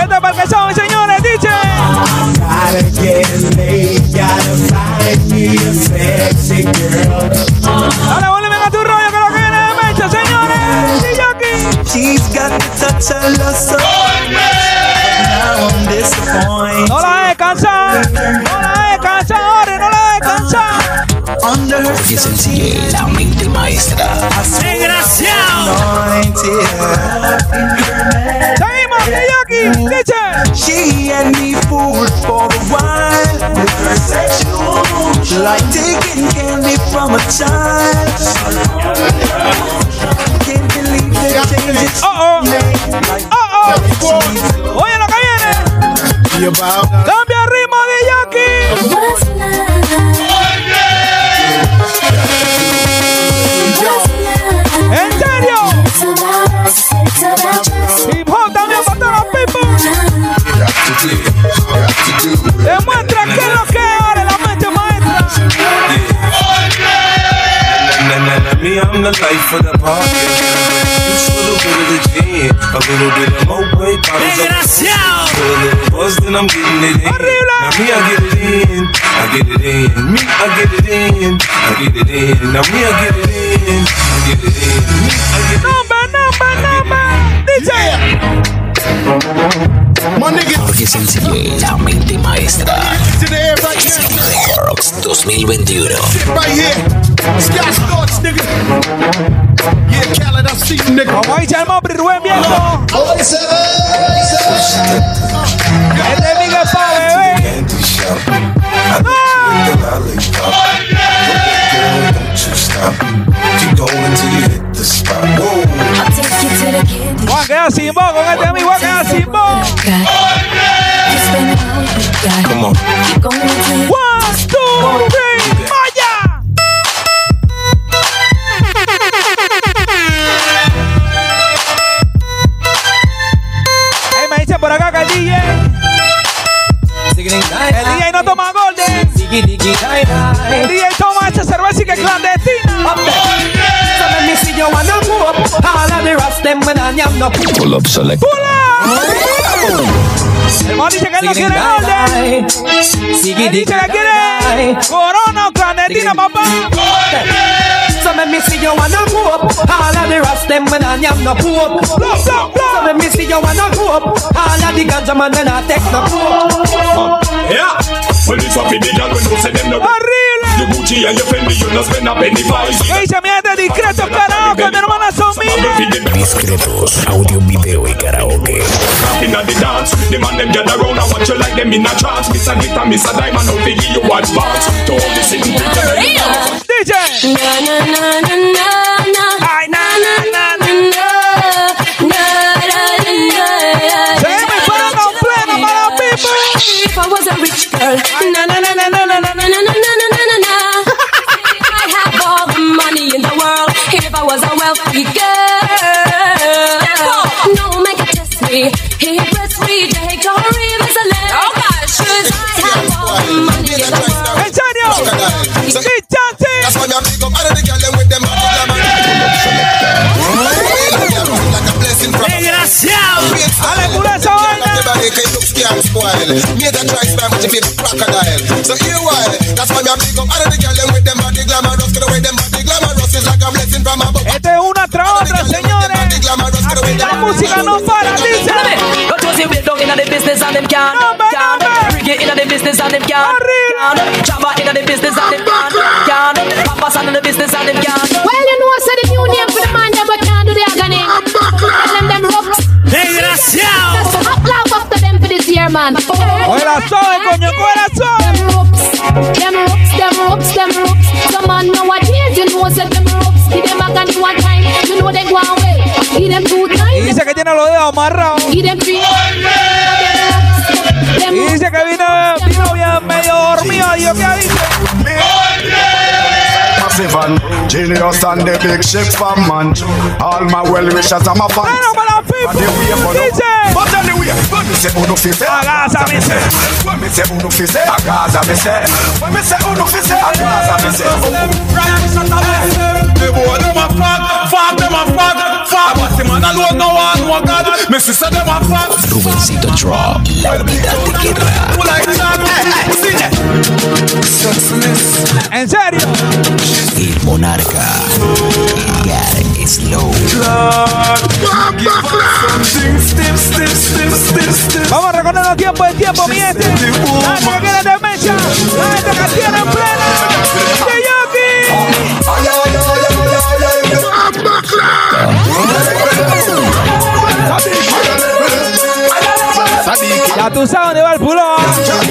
Este es para que sabe, señores, dice. Dale volumen a tu rollo que lo que viene de mecha, señores. She's got the touch of love so Now I'm disappointed descansar, no la ahora no la es el la mente maestra. ¡Desgraciado! Seguimos, She and me fooled for a while. Like taking candy from a child. Can't believe the changes. Uh oh. Uh oh. Oye lo que viene. The life of the party. Just a little bit of the gin, a little bit of more weight, bottles of Put a little buzz, then I'm getting it in. Now me, I get it in, I get it in. Me, I get it in, I get it in. Now me, I get it in, I get it in. Me, I get it Number, number, number. DJ. Jorge Sencillé, la mente maestra. Records 2021. Right here. Sky Sports, nigga. Yeah, Khaled, I see you, nigga. Como dice el Mopri Rubén Viejo. Este es Miguel Pa, bebé. Voy a quedar sin voz con este amigo, voy a quedar sin voz. Come on. One, El DJ toma esta cerveza y que es clandestina. Pull up select. El man dice que él no quiere golden. Él dice que quiere corona o clandestina, papá. So let me see you wanna go up. All of the rest them when I am no pope. So let me see you wanna go up. All of the ganja man when I take no pope. Yeah. Well, it's what the girl when you say them no. You Gucci and you Fendi, you no spend a penny for it. ¿Qué dice mi gente discreto karaoke? Mi hermana son mías. Discretos, audio, video y karaoke. In the dance, the man them gather round and watch you like them in a trance. Miss a glitter, miss a diamond, give you advance. To all the sitting people. DJ. Na na na na na na. Ay, na na na na. Girl, na na na na na na na na na na na na na na. I have all the money in the world. If I was a wealthy girl, no man can test me. He press me, take or even select. Oh gosh, I have all the money in the world. ¿En serio? Dichante. That's why a big up all of the Everybody can look scam spoil. Me that try spam with your crocodile. So here why? That's why me a big up all of the girl them with them body glamorous. Get away them body glamorous is like a blessing from above. Este es una tras otra, señores. Aquí la música no para, dice. Go to the way down inna the business and them can can Reggae inna the business and them can can Jabba inna the business and them can can Papa San inna the business and them can't. Well, you know, I said the Corazón, coño, corazón. Them ropes, them ropes, them ropes, them ropes. Some man nowadays, you know, said them ropes. Give them agony one time, you know they go away. Give them two Y times, dice que tiene los dedos amarrados. give them three. Them Y dice que vino, vino bien medio dormido. ¿qué dice? Massive and genius and the big ship from man. All my well wishers and my fans. Bueno, para los people. Dice. But anyway, when me say uno fi say Agaza me say. When me say uno fi say Agaza me say When me say uno fi say Agaza me say The boy them a fuck, fuck them a fuck, fuck. But the man alone no one no God. Me sister them a fuck. Rubencito Drop, la unidad de guerra. Who like that? Hey, see that? Monarca. Slow. Vamos a recordar los tiempos del tiempo, mi gente. La que quiere demencia. La gente que tiene en plena. De Ya tú sabes dónde va el pulón.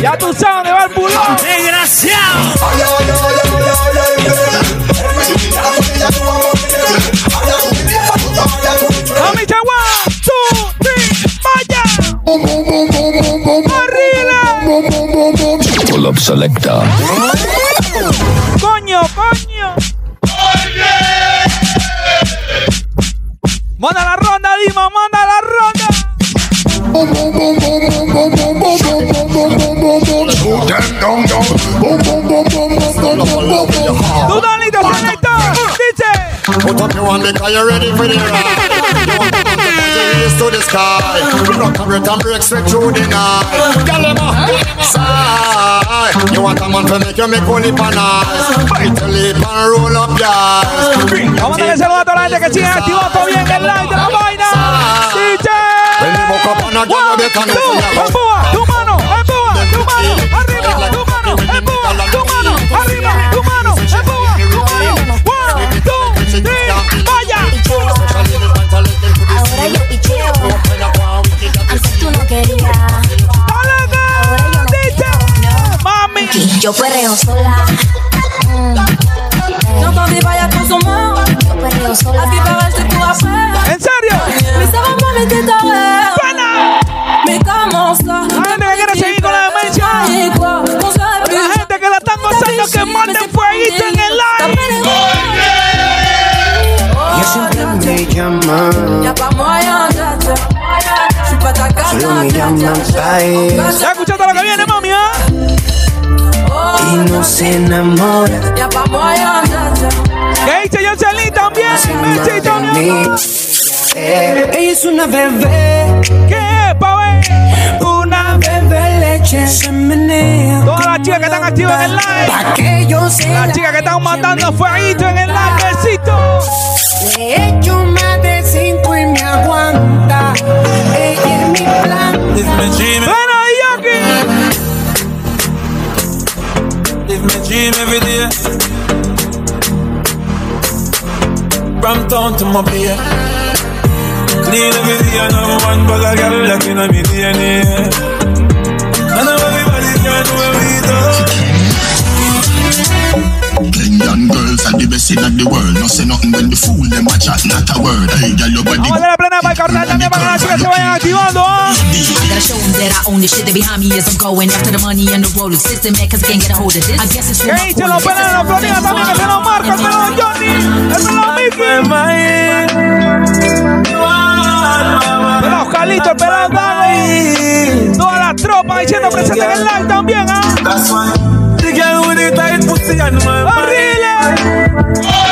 Ya tú sabes dónde va el pulón. Desgraciado. Selecta. Coño, coño. Manda la ronda, Dima, manda la ronda. Tú selector. Dice. Put up your one because you're ready for the ride. You want to the sky. Rock and break and break straight through the night. Galema, sigh. You want a man to make you make only. Bite your lip and roll up your eyes. Vamos a darle saludo a toda la gente que sigue activado todavía en el live de la vaina. DJ. One, two, empúa, tu mano, empúa, tu mano, arriba, tu mano, empúa, tu mano, arriba, tu mano, empúa, tu mano. One, two, three, vaya. Ahora yo picheo. Antes tú no querías. Yo perreo sola. J'entendais pas y'a consommant. Yo perreo sola. Tout à faire. ¿En serio? Mais comment ça? La gente que quiere seguir con la demencia. La gente que la están gozando que manden fueguito en el live. Siempre me llaman. Y'a. Solo me llaman escuchando lo que viene. Y no se enamora Y'a moyen d'être. ¿Qué dice Jocelyn también? Besito, mi amor. mí. Eh, Ella es una bebé, ¿Qué pa' ver? una bebé leche se menea. Todas las chicas que están activas en el live. Pa' que yo sea Las chicas que están mandando fueguito en el live. Besito. Dream every day. From town to my bay. Clean every day, and I'm one bag of girl that in my DNA. And now everybody can know where we do. Kenyan girls are the best in the world. No say nothing when the fool them a chat, not a word. Hey, girl, your body Vamos a darle plena para carnal también para que las chicas se vayan activando, ¿ah? I gotta show 'em that I own the shit that behind me as I'm going after the money and the roll. System man, cause I can't get a hold of this. I guess it's ¿Qué dice los pelos de la Florida también? Que se nos marca el pelo de Johnny. El pelo de Mickey. De los Calitos, el pelo de Dani. Toda la tropa diciendo presente en el live también, ¿ah? That's why the girl with the tight pussy and my ¡Horrible!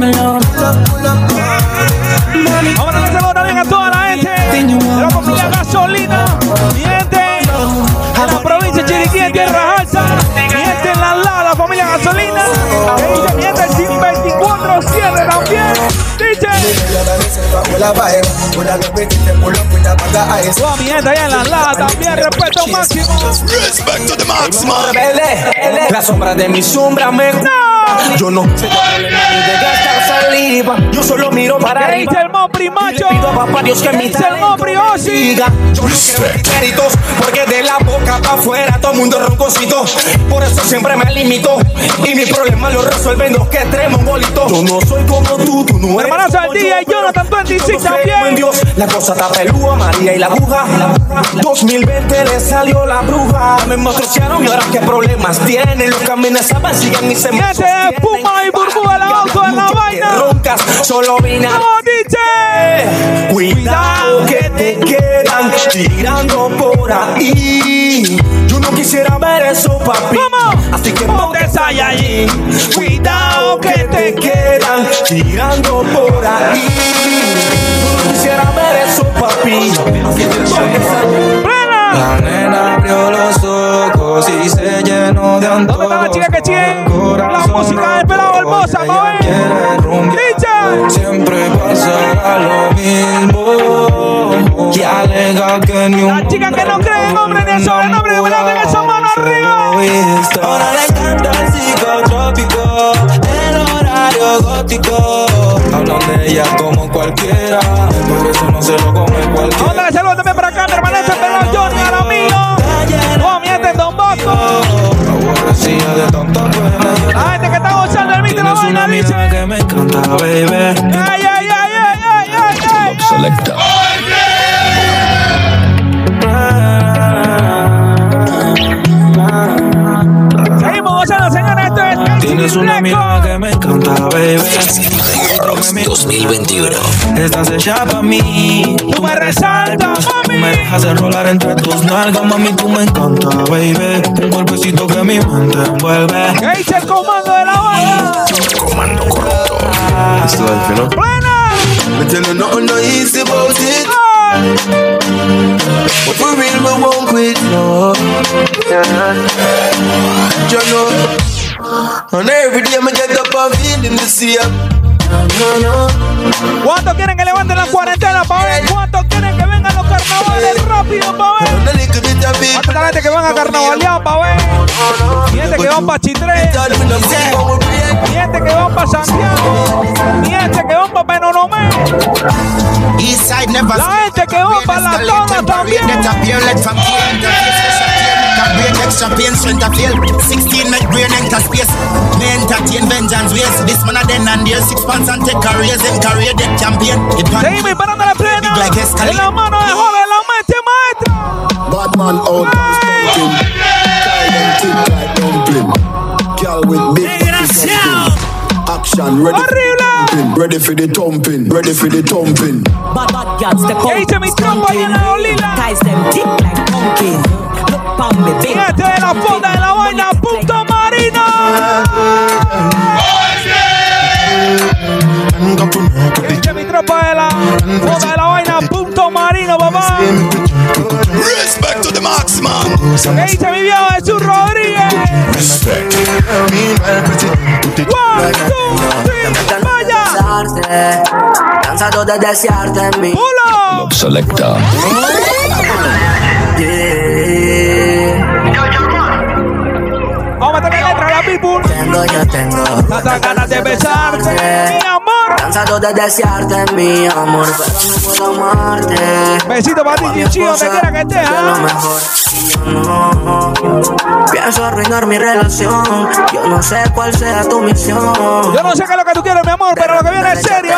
Alone. Vamos a darle saludo también a toda la gente de la familia Gasolina. Mi gente de la provincia de Chiriquí, en Tierra Alta. Mi gente en la La, la familia Gasolina. Que dice mi gente el Team 24-7 también. Dice. Toda mi gente allá en la La también. Respeto máximo. Respect to the maximum. Rebelde, la sombra de mi sombra me Yo no sé de gastar saliva. Yo solo miro para ¿Qué arriba. dice el Mopri macho? Pido a papá Dios que ¿Qué mi el Mopri Osi? siga. Yo no quiero mis méritos, porque de la boca para afuera todo mundo roncosito. Por eso siempre me limito. Y mi problema lo resuelven los que tres mongolitos. Yo no soy como tú, tú no eres. Hermanazo del yo. DJ Jonathan 26 Yo no creo también. en Dios, la cosa está pelúa, María y la aguja. 2020 le salió la bruja. Me mostriciaron y ahora qué problemas tienen. Los que amenazaban siguen Mi gente de Puma y burbuja la auto en la vaina. roncas, solo vine a ¿Cómo dice? Cuidado que te quedan tirando por ahí. Yo no quisiera ver eso, papi. Así que Ponte allí. Cuidado que te quedan tirando por ahí. Papi. Que. La nena abrió los ojos y se llenó de ¿Dónde están las chicas que la música del pelado hermosa? Dice. Siempre pasará lo mismo. Que alega que ni un Las chicas que no creen, hombre, ni el sobrenombre de verdad, tengan esa mano arriba. Ahora le encanta el psicotrópico, el horario gótico. Hablan de ella como cualquiera. Por eso no se lo come cualquiera. Vez saludos también para acá, mi hermana ese pelón Johnny, a lo mío. No mientes, Don Bosco. Aborrecida de tanta pena. La gente que está gozando el de la Tienes vaina una dice. que me encanta, baby. Ay, ay, ay, ay, ay, ay, ay. Selecta. Seguimos gozando, señores. Esto es Tienes una amiga que me encanta, baby. Records 2021. Estás hecha pa' mí. Tú me resaltas, Me mami. dejas enrolar entre tus nalgas, mami, tú me encanta, baby. Un golpecito que mi mente envuelve. ¿Qué dice el comando de la banda? Comando corrupto. It's life, you know. ¡Plena! Me tell nothing easy about it. But for real, we won't quit, no. You know. And every day me get up and feeling the same. ¿Cuántos quieren que levanten la cuarentena para ver? ¿Cuántos quieren que vengan los carnavales rápido para ver? ¿Cuánta gente que van a carnavalear para ver? Mi gente que van para Chitré. Gente que van para Santiago. Gente que van para Penonomé. La gente que va para la toma también. Get a beer let from here and Break extra pain, strength of feel 16 make brain enter space Me entertain vengeance ways This man a den and there Six pants and take a raise Them career deck champion The pan Seguimos disparando la plena. Big like Escalade. En la mano de joven, la mente maestra. Bad man out and stunting. Try them thick like dumpling. Girl with big body something. Action ready. Horrible. thumping, Ready for the thumping. Ready for the thumping. Bad bad girls step ¿Qué out. dice mi trompa y en la olila? Ties them thick like pumpkin. Me Mi big. gente de la fonda de la vaina, punto marino. Dice mi tropa de la fonda de la vaina, punto marino, papá. Respect to the maximum. ¿Qué dice mi viejo Jesús Rodríguez? Respect. One, two, three, vaya. Cansado de desearte en mí. Uno. Selecta. Vamos a meterle letra a la people. Tengo, yo tengo. Tantas ganas de besarte, mi amor. Cansado de desearte, mi amor, pero no puedo amarte. Besito para ti, Chichi, donde quiera que estés. De lo ¿ah? mejor. Y yo no pienso arruinar mi relación. Yo no sé cuál sea tu misión. Yo no sé qué es lo que tú quieres, mi amor, pero lo que viene es serio.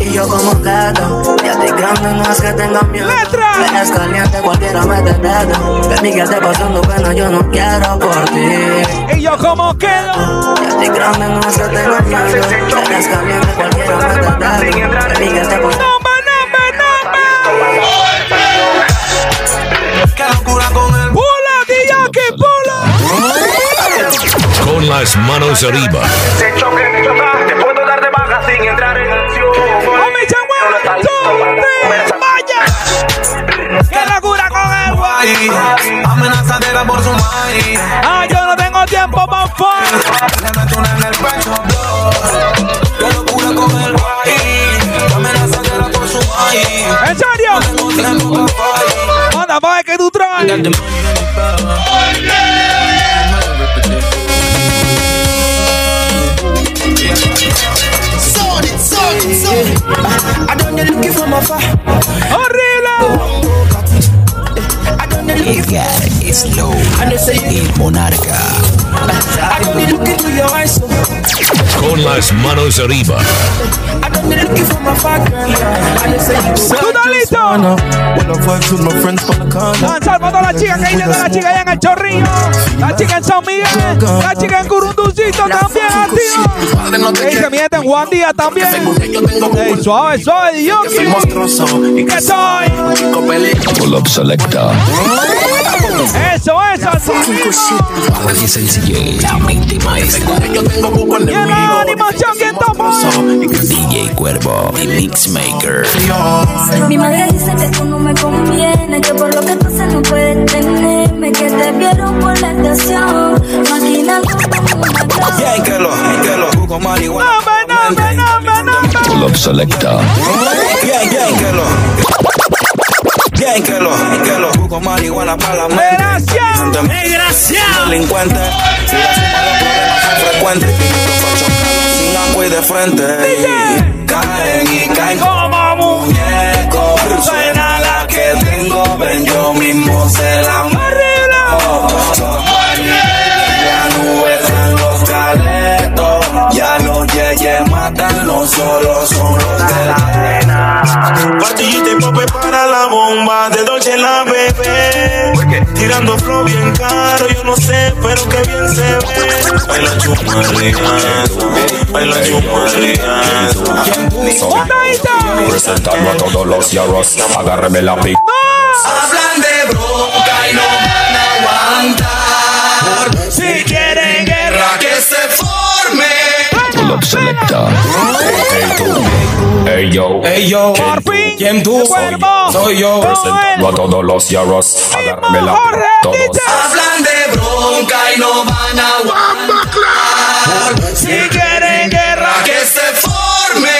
Y yo como gato, ya te grande no es que tenga miedo. ¡Letra! Eres caliente, cualquiera me te. De mí que esté pasando pena, yo no quiero por ti. Y yo como quedo. Ya te grande no es que tenga miedo. Eres caliente, cualquiera me te. De mí que esté pasando Con las manos arriba. Se choque, te puedo dar de baja sin entrar en acción. Vaya. Qué locura con el guay. Amenazadera por su maíz. Ah, yo no tengo tiempo para fun. Le meto una en el pecho. Qué locura con el guay. Amenazadera por su maíz. ¿En serio? Tengo tiempo pa' que tú traes. I done the looking from afar Horrible. I done the looking from Slow. And they say El monarca. I done the looking through your eyes so Con las manos arriba. I done the looking from afar girl And they say you Lanzar para todas las chicas que la chica allá en el Chorrillo. La chica en San Miguel. La chica en Curunducito también, activo. Que dice mi gente en Juan Díaz también. Ey, suave, suave, Dios mío. ¿Qué soy? Pull up selecta. Eso, eso, así. Jorge Sencillé. La mente maestra. Y en la animación, ¿quién toma? DJ Cuervo. The Mixmaker. Mi madre dice que tú no me conviene, que por lo que tú haces no puedes tenerme, que te vieron por la estación, maquinando como una Yeah, que lo, que lo, busco marihuana. Nombre, nombre, nombre, nombre. Pull up selecta. Yeah, yeah, que lo. Bien que lo, que lo busco marihuana para la mente. Desgraciado. Delincuente. Si la suma de problemas son frecuentes. Los chocados sin agua y de frente. Caen y caen como muñecos. Suena la que tengo, ven yo mismo se la La matan, no solo son los de la arena. Pastillita y pope para la bomba de Dolce la bebé. Tirando flow bien caro, yo no sé, pero que bien se ve. Baila chuma baila chuma ligado. Presentando a todos los yarros, agárreme la pic. Hablan Up selecta. Hey tú, hey yo, Ey yo, Por fin. ¿quién tú? Cuervo. Soy yo. presentando a todos los yarros, agárrame la. Todos. Hablan de bronca y no van a aguantar. Si quieren guerra que se forme.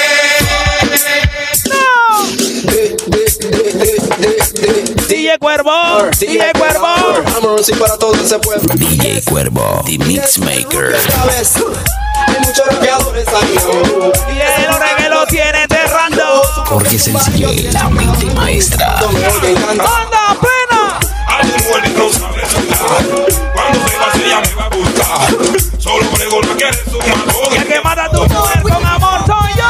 DJ Cuervo. DJ Cuervo. Vámonos y para todo ese pueblo. DJ Cuervo, The Mixmaker. Hay muchos rapeadores Y el hombre que lo tiene enterrando. Jorge Sencillo, la mente maestra. ¡Anda, pena! Cuando se pase ella me va a buscar. Solo pregona que eres un Y el que mata a tu mujer con amor soy yo.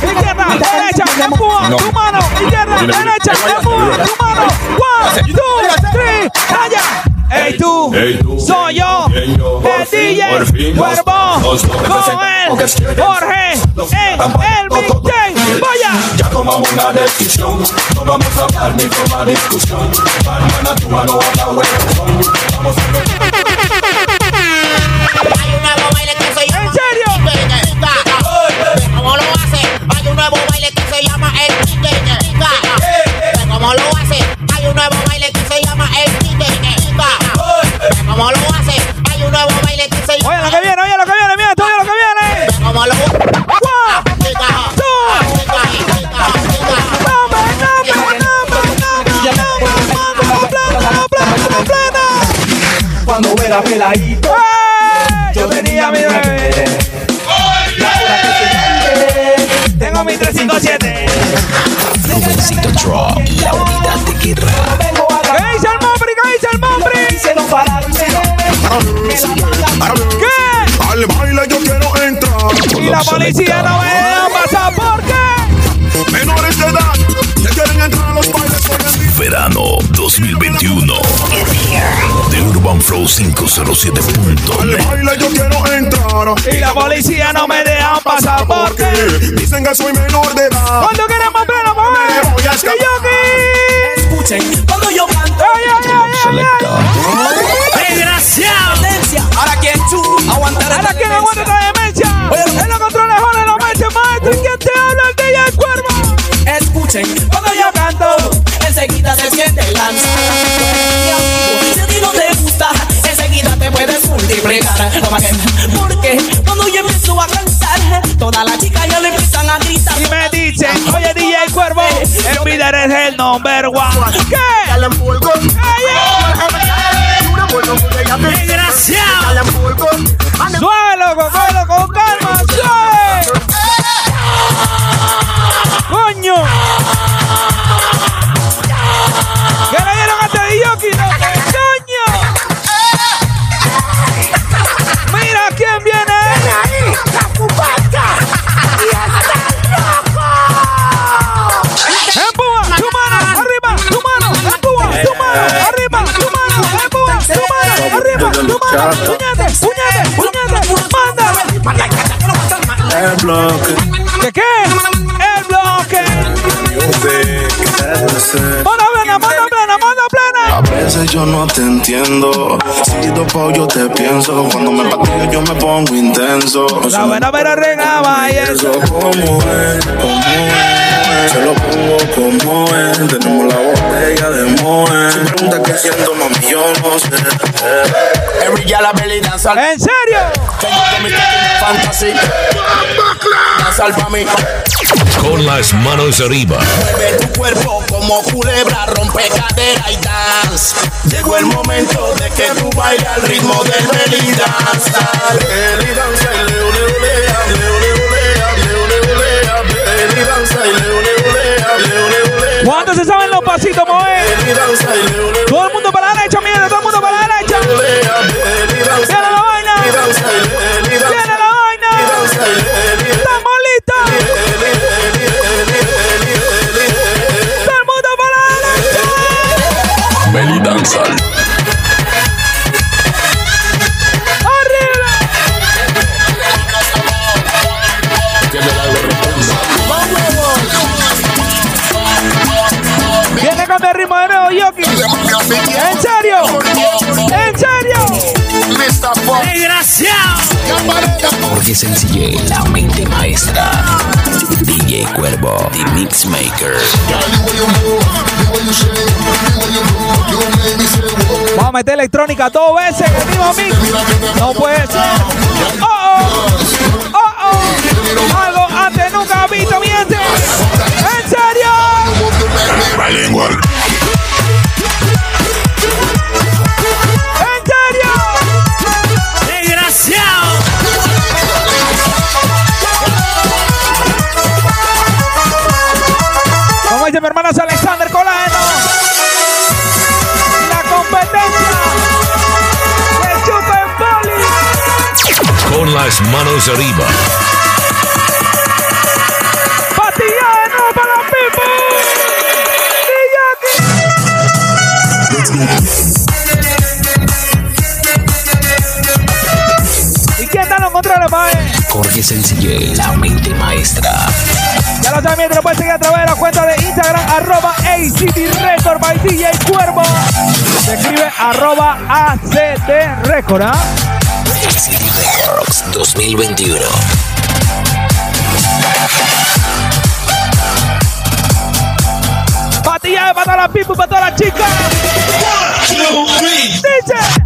Izquierda, derecha, empuja No. tu mano. Izquierda, derecha, empuja tu mano. One, two, three, calla. Ey tú, Ey, tú. soy yo, Bien, yo. el DJ Cuervo, con él, Jorge, en el DJ, vaya. Ya tomamos una decisión, no vamos a hablar ni tomar discusión. Hermana, tu mano a la. Vamos a era peladito. Yo tenía mi bebé. Tengo mi 357. Rubencito Drop, la unidad de guerra. ¿Qué dice el Mombri? ¿Qué dice el Mombri? se nos pararon, se ¿Qué? Al baile yo quiero entrar. Y la policía no me deja pasar. ¿Por qué? Menores de edad que quieren entrar a los bailes hoy en día. Verano 2021. De Urban Flow Al 507.net. baile yo quiero entrar. Y la policía no me deja pasar. ¿Por qué? Dicen que soy menor de edad. Cuando queremos pleno, voy a mujer. escapar. Y yo aquí. Escuchen, cuando yo canto, Ay, ay, ay, ay, ay. desgraciado. Ahora quien tú aguantará Ahora quién aguanta esta demencia. Escuchen, cuando yo canto, enseguida se siente lanza. Mi amigo, si a ti no te gusta, enseguida te puedes multiplicar. Porque cuando yo empiezo a cantar, todas las chicas ya le empiezan a gritar. Y me dicen, oye DJ Cuervo, en vida eres el number one. ¿Qué? Desgraciado. Cógelo con calma, puñete, puñete, puñete, manda. El bloque. ¿Qué qué? El bloque. Manda plena, manda plena, manda plena. A veces yo no te entiendo. Si topo yo te pienso. Cuando me patillo yo me pongo intenso. La buena pero regaba y Eso como es, como es. Se lo pongo como es. Tenemos la botella de Moe. Si pregunta qué siento, mami, yo no sé. Every ya la belly danza. ¿En serio? Fantasy. Danza mí. Con las manos arriba. Mueve tu cuerpo como culebra, rompe cadera y dance. Llegó el momento de que tú bailes al ritmo del belly dance. Belly dance, ay, leo, leo, lea, leo, leo, ¿Cuántos se saben los pasitos, moe? Todo el mundo para la derecha, mierda, todo el mundo para la derecha. Viene la vaina. Viene la vaina. Estamos listos. Todo el mundo para la derecha. Belly Dancehall. Jorge Sencille, la mente maestra. DJ Cuervo, The Mixmaker. Vamos a meter electrónica dos veces el mismo mix. No puede ser. Oh, oh. Oh, oh. Algo antes nunca visto, mi gente. ¿En serio? Las manos arriba. Patilla de nuevo para los people. ¿Y quién da los controles, mae? Jorge Sencille, la mente maestra. Ya lo saben, te lo puedes seguir a través de la cuenta de Instagram, arroba Record by DJ Cuervo. Se escribe arroba ACD Record, ¿ah? 2021. Patilla para todas las people, para todas las chicas. Dice. ¡Ay!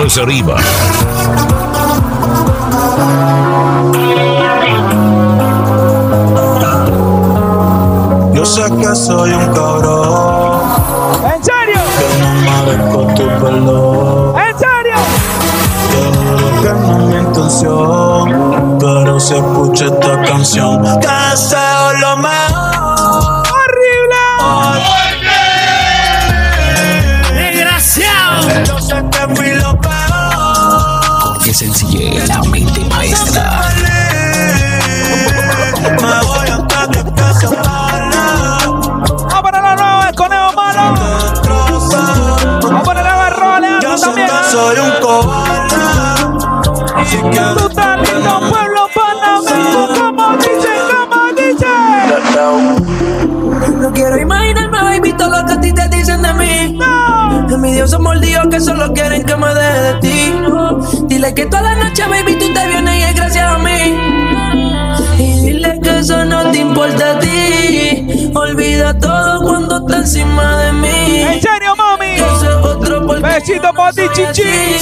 Manos arriba. Yo sé que soy un cabrón, ¿En serio? que no merezco tu perdón. ¿En serio? Te juro que no es mi intención, pero si escucho esta canción, deseo lo Que toda la noche, baby, tú te vienes y es gracias a mí. Y dile que eso no te importa a ti. Olvida todo cuando está encima de mí. ¿En serio, mami? Ese es otro porque Besito por ti, chichi.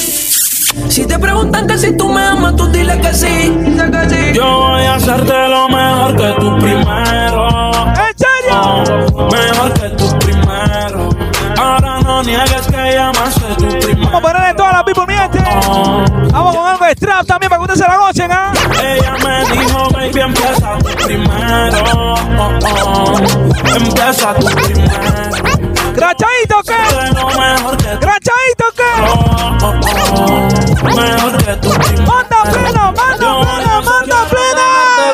Si te preguntan que si tú me amas, tú dile que sí. Que sí. Yo voy a hacerte lo mejor que tú primero. ¿En serio? Mejor que tú primero. Ahora no niegues people, mi gente. Vamos con algo de trap también para que ustedes se la gocen, ¿ah? Ella me dijo, baby, empieza tú primero. Oh, oh. Empieza tú primero. ¿Crachadito qué? ¿Crachadito qué? Oh, oh, oh. Mejor que tú primero. Manda plena, manda plena, manda plena.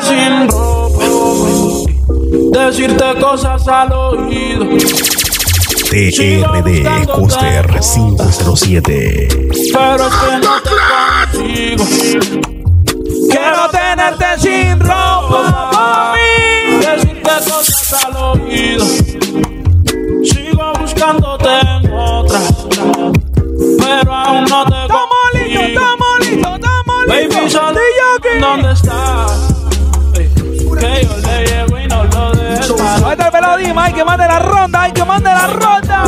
Sin ropa. Decirte cosas al oído. TRD Coster 507. Pero que no te consigo. Quiero tenerte sin ropa, mami. Decirte cosas al oído. Sigo buscándote en otra. Pero aún no te consigo. Estamos listos, estamos listos, estamos listos. Baby, solo ¿dónde estás? Que yo le llego y no lo dejo. Ahí está el pelado Mike, que manda la ropa. Ronda, hay que mande la ronda.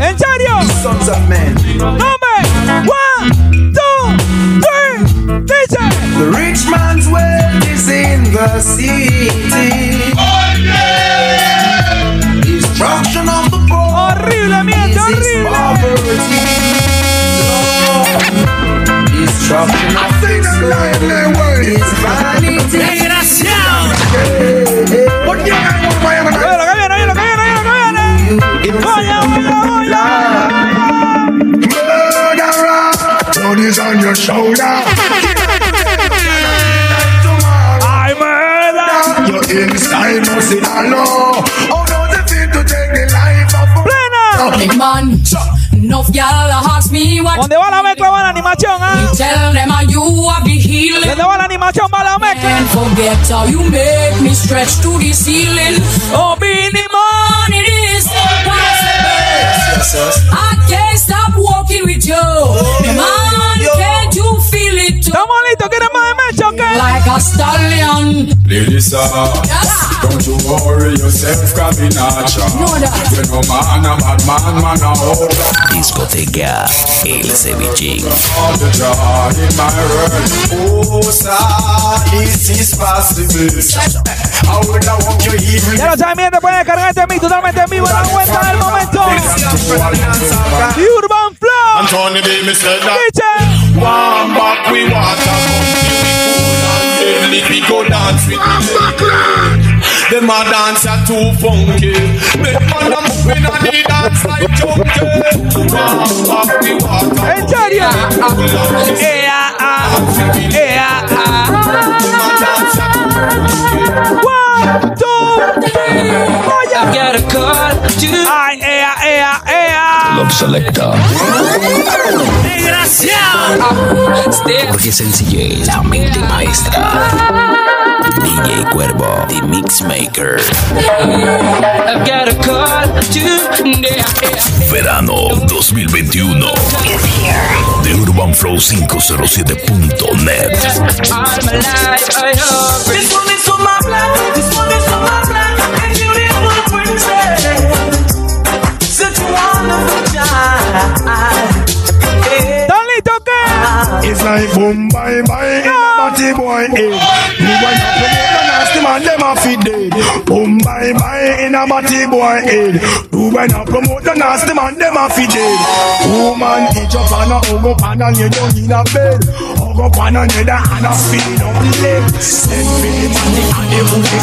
¿En serio? Dame. One, two, three. Dice. The rich man's wealth is in the city. Destruction of the poor. Horrible, miente, horrible. Destruction of the slave is vanity. Desgraciado. Murderer, blood is on your shoulder. Ay, murder. Your inside must in know. How does it feel to take the life of a Plena. Man, enough y'all ask me what ¿Dónde va la mezcla? Va la animación, ¿ah? tell them how you have the healing. ¿Dónde va la animación? Va la mezcla. And forget how you make me stretch to the ceiling. Oh, Beanie impossible. I can't stop walking with you. Man, can't you feel it too? ¿Estamos listos? ¿Quieren más de mecha o qué? Like a stallion. Ladies, uh, don't you worry yourself, cause me not sure. You know man, a bad man, man, a hold Discoteca El Cevichín. all the joy in my world. Oh, sir, this is possible. Want Ya lo saben bien, te pueden descargar este mix totalmente en vivo en la vuelta del momento. The Urban Flow. Anthony B. me said that. Dice. Warm back we water come If we go dance with me Them a dance are too funky Make man a move in a the dance like junkie Warm back we water ¿En serio? Ea, ah, ea, ah. One, two, three. Ay, ea, ea, ea. Love Selecta. Desgraciado. Jorge Sencillé, la mente maestra. DJ Cuervo, The Mixmaker. Verano 2021. De UrbanFlow507.net. It's like boom bye bye in a batty boy eh. head. You wanna eh. promote the nasty man, them a fit dead. Boom bye bye in a batty boy head. You wanna promote the nasty man, them a fit dead. Woman, each up on a hug up and lay down in a bed.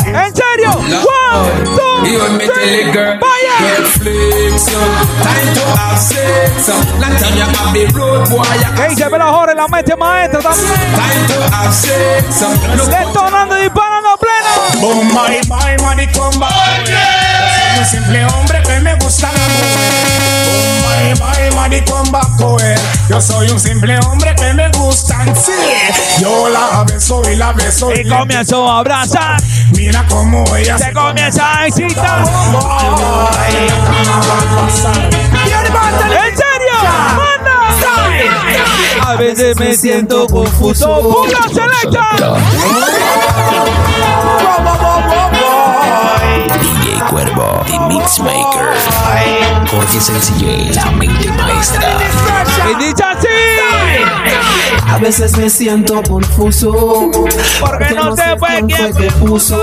¿En serio? One, two, three. you, girl, Vaya. Netflix, time to have sex. Long time you have the road boy, you ¿Qué dice Vela Jorge, la mente maestra también? time to have sex. look Detonando y disparando pleno. Boom bye bye, money come back. Yo soy un simple hombre que me gusta la mujer. Bye, money come back, joder. Yo soy un simple hombre que me gustan, sí. Yo la beso y la beso y, Y comienzo a abrazar. Mira cómo ella Se comienza a excitar. ¿En serio? ¡Manda! A veces me siento confuso. ¡Puga selecta! DJ Cuervo, The Mixmaker. Jorge Sencillé, la mente maestra. Y dice así. A veces me siento confuso Porque no sé fue quién quién fue que puso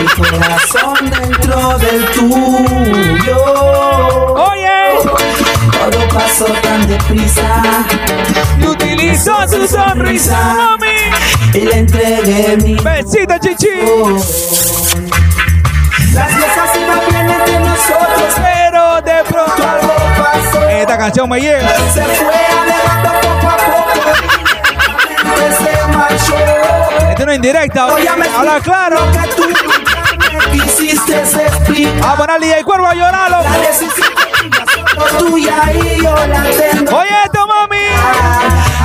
mi corazón dentro del tuyo. Oye, Todo pasó tan deprisa y utilizó su sonrisa, mami. y le entregué mi Besito, chichi. Las Pero de pronto algo pasó. esta canción me llega. Se fue alejando poco a poco. Esto no es indirecta. Habla claro. Me quisiste explicar. A poner DJ Cuervo a llorarlo. Tuya y yo la tengo. Oye, esto, mami.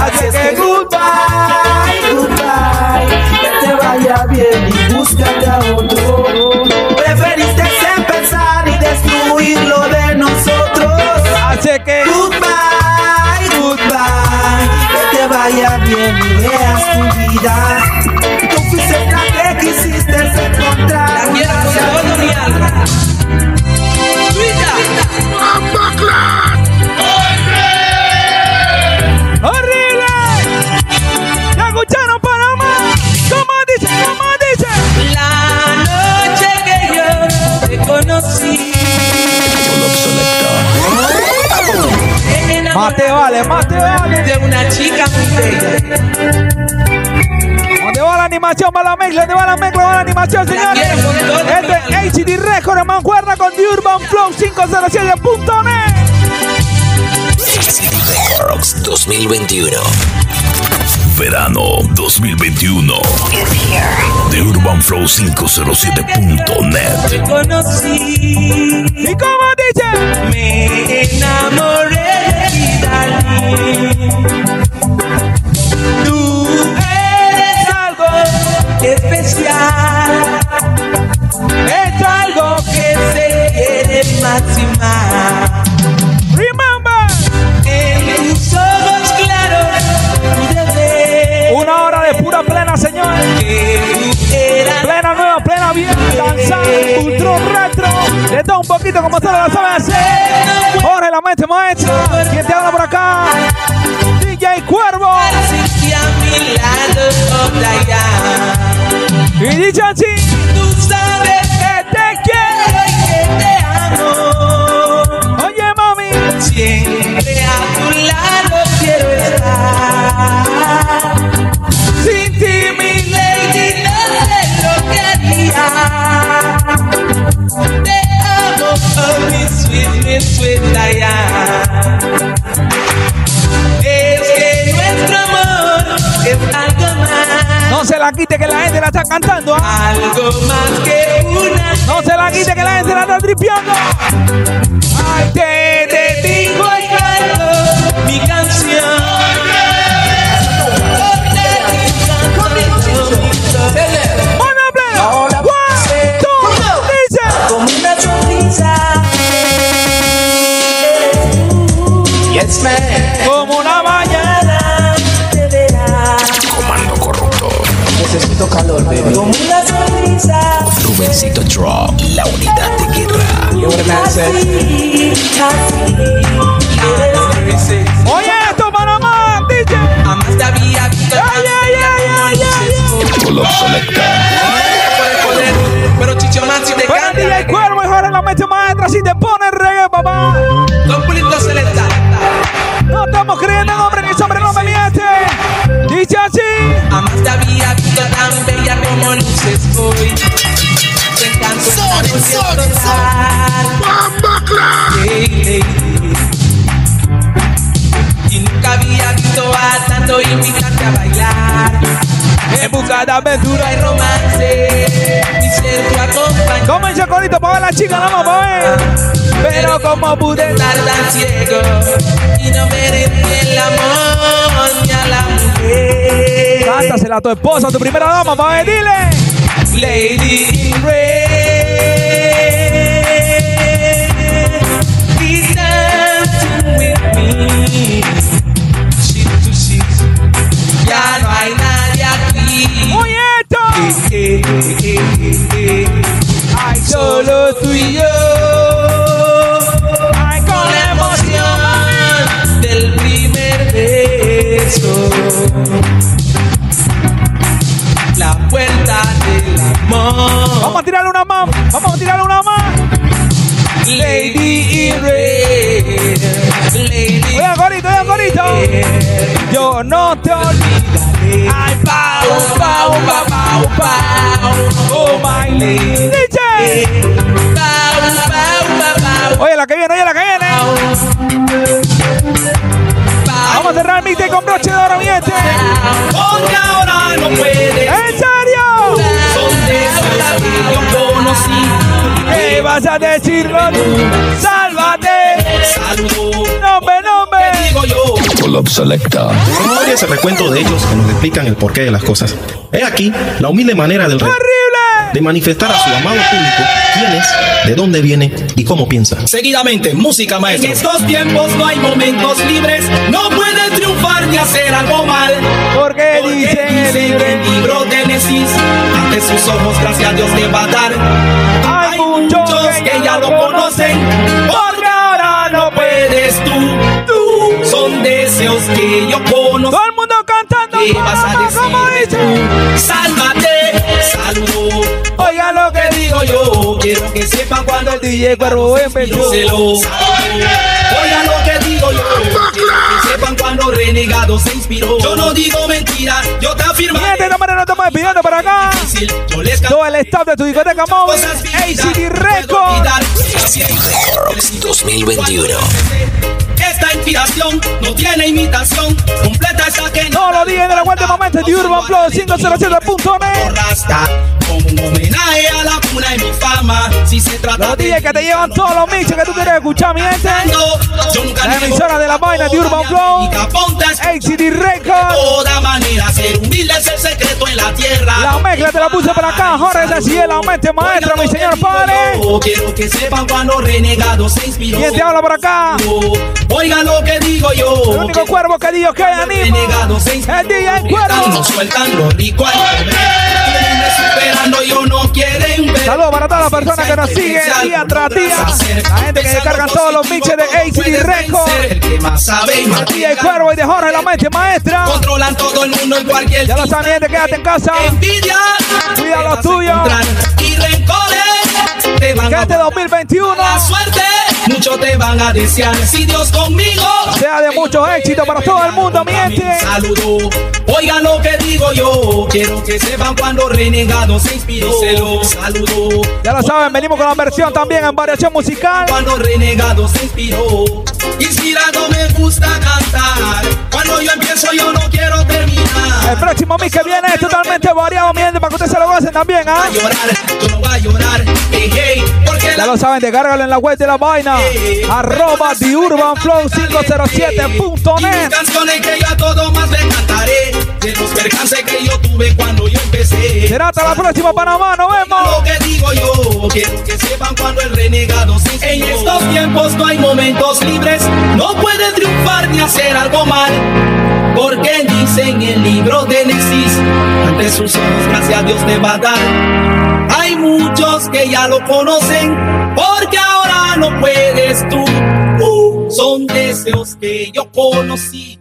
Así es que goodbye, goodbye. Que te vaya bien y búscate a otro. Vaya bien y ¿Dónde va la animación? Va la mezcla, ¿dónde va la mezcla? Va la animación, señores. Este es HD Record en mancuerna con The Urban Flow 507.net. ACD Records 2021. Verano 2021. De Urban Flow 507.net. Te conocí. ¿Y cómo dice? Me enamoré de especial. Es algo que se quiere más y más. Remember. En tus ojos claros pude Una hora de pura plena, que eras Plena nueva, plena bien, danzar, ultra retro. De todo un poquito como ustedes lo saben hacer. Jorge, la mente maestra. ¿Quién te habla por acá? DJ Cuervo. así a mi lado ya. Y DJ así. Tú sabes que te quiero y que te amo. Oye, mami. La quite que la gente la está cantando. ¿ah? Algo más que una. No se la quite que la gente la está tripeando. Ay, te, te. Digo y canto mi canción. Como una sonrisa. Yes, man. Como una Necesito calor, baby. Como una sonrisa. Rubencito Drop, la unidad de guerra. You? Oye, esto para más, DJ. Jamás te había visto tan Ay, ay, ay, ay, ay, Color selecta. Pero Chichomán si te Bueno, DJ canta. Cuervo y Jorge la mente maestra. Si te pone reggae, papá. Don Pulito Selecta. No estamos creyendo en hombre ni sobre no me miente. Dice así. Jamás te había visto tan bella como luces hoy. Te encanto hey, hey. Y nunca había visto a tanto invitarte a bailar. En busca de aventura. Hay romance y ser tu acompañante. Como el chocolito para la chica, no vamos a ver. Pero como pude estar tan ciego y no ver el amor ni a la. Cántasela a tu esposa, a tu primera dama, ver, dile. Lady in red, please dancing with me. Shit to shit, ya no hay nadie aquí. Eh, eh, eh. Ay, Solo tú y yo. Beso. La puerta del amor. Vamos a tirarle una más. Vamos a tirarle una más. Lady red. Lady Oye, gorito, oye, gorito. Yo no te olvidaré. Ay, pau, pau, pau, pau, pau. Oh, my lady. DJ. Pau, pau, pau, pau. Oye, la que viene, oye, la que viene. Vamos a cerrar el con broche de oro, mi gente. Porque ahora no puede. ¿En serio? Son de esos que yo conocí. ¿Qué vas a decirlo? ¡Sálvate! Saludo. ¡Nombre, nombre! Digo yo. Color selecta. Historia es el recuento de ellos que nos explican el porqué de las cosas. He aquí la humilde manera del rey ¡Horrible! De manifestar a su amado público quién es, de dónde viene y cómo piensa. Seguidamente, música En maestra. estos tiempos no hay momentos libres. No puedes triunfar ni hacer algo mal. Porque Porque dicen el dicen el libro de Génesis. Ante sus ojos, gracias a Dios te va a dar. Hay muchos que ya lo conocen. Porque ahora no puedes tú. Tú son deseos que yo conozco. Todo el mundo cantando. ¿Qué vas a ¿Cómo, cómo decir? dice? Sálvate, cuando el DJ Cuervo empezó. Díselo. Oiga lo que digo yo, que sepan cuando renegado se inspiró. Yo no digo mentira, yo te afirmo. Y de esta manera no estamos despidiendo para acá. Todo el staff de tu discoteca móvil. ACD Records. Records 2021. Esta inspiración no tiene imitación. Completa esta que Todos los días en el aguante momento de Urban Flow 507.net. Como un homenaje a la cuna de mi fama. Si se trata Los días que te llevan todos los mixes que tú quieres escuchar, mi gente. La emisora de la vaina de Urban Flow. ACD Records. De toda manera, ser humilde es el secreto en la tierra. La mezcla te la puse para acá, Jorge de Ciel, aumente maestro, mi señor padre. Quiero que sepan cuando renegado se inspiró. ¿Quién te habla por acá? Oigan lo que digo yo. El único cuervo que digo que anima. El día en cuervo. No sueltan lo rico al comer. Esperando quieren ver. Saludos para todas las personas que nos siguen día tras día. La gente que descargan todos los mixes de ACD Records. El que más sabe y más DJ Cuervo y de Jorge la mente maestra. Controlan todo el mundo en cualquier Ya lo saben, gente, quédate en casa. Envidia. Cuida lo tuyo. Y rencores. Te van Que este 2021 la suerte. Muchos te van a desear. Si Dios conmigo. sea de mucho éxito para todo el mundo, mi gente. Saludo. Oigan lo que digo yo. Quiero que sepan cuando renegado se inspiró. Se lo saludo. Ya lo saben, venimos con la versión también en variación musical. Cuando renegado se inspiró. Inspirado me gusta cantar. Cuando yo empiezo yo no quiero terminar. El próximo mix que viene es totalmente variado, mi gente, para que ustedes se lo gocen también, ¿ah? Yo no voy a llorar. Ya lo saben, descárgalo en la web de la vaina. Arroba The Urban Flow 507.net. canciones que yo a todo más le cantaré. De los percances que yo tuve cuando yo empecé. Será hasta la próxima, Panamá. Nos vemos. Lo que digo yo, quiero que sepan cuando el renegado se. En estos tiempos no hay momentos libres. No puede triunfar ni hacer algo mal. Porque dice en el libro de Génesis, ante sus ojos gracias a Dios te va a dar. Hay muchos que ya lo conocen, porque ahora no puedes tú. Uh, son deseos que yo conocí.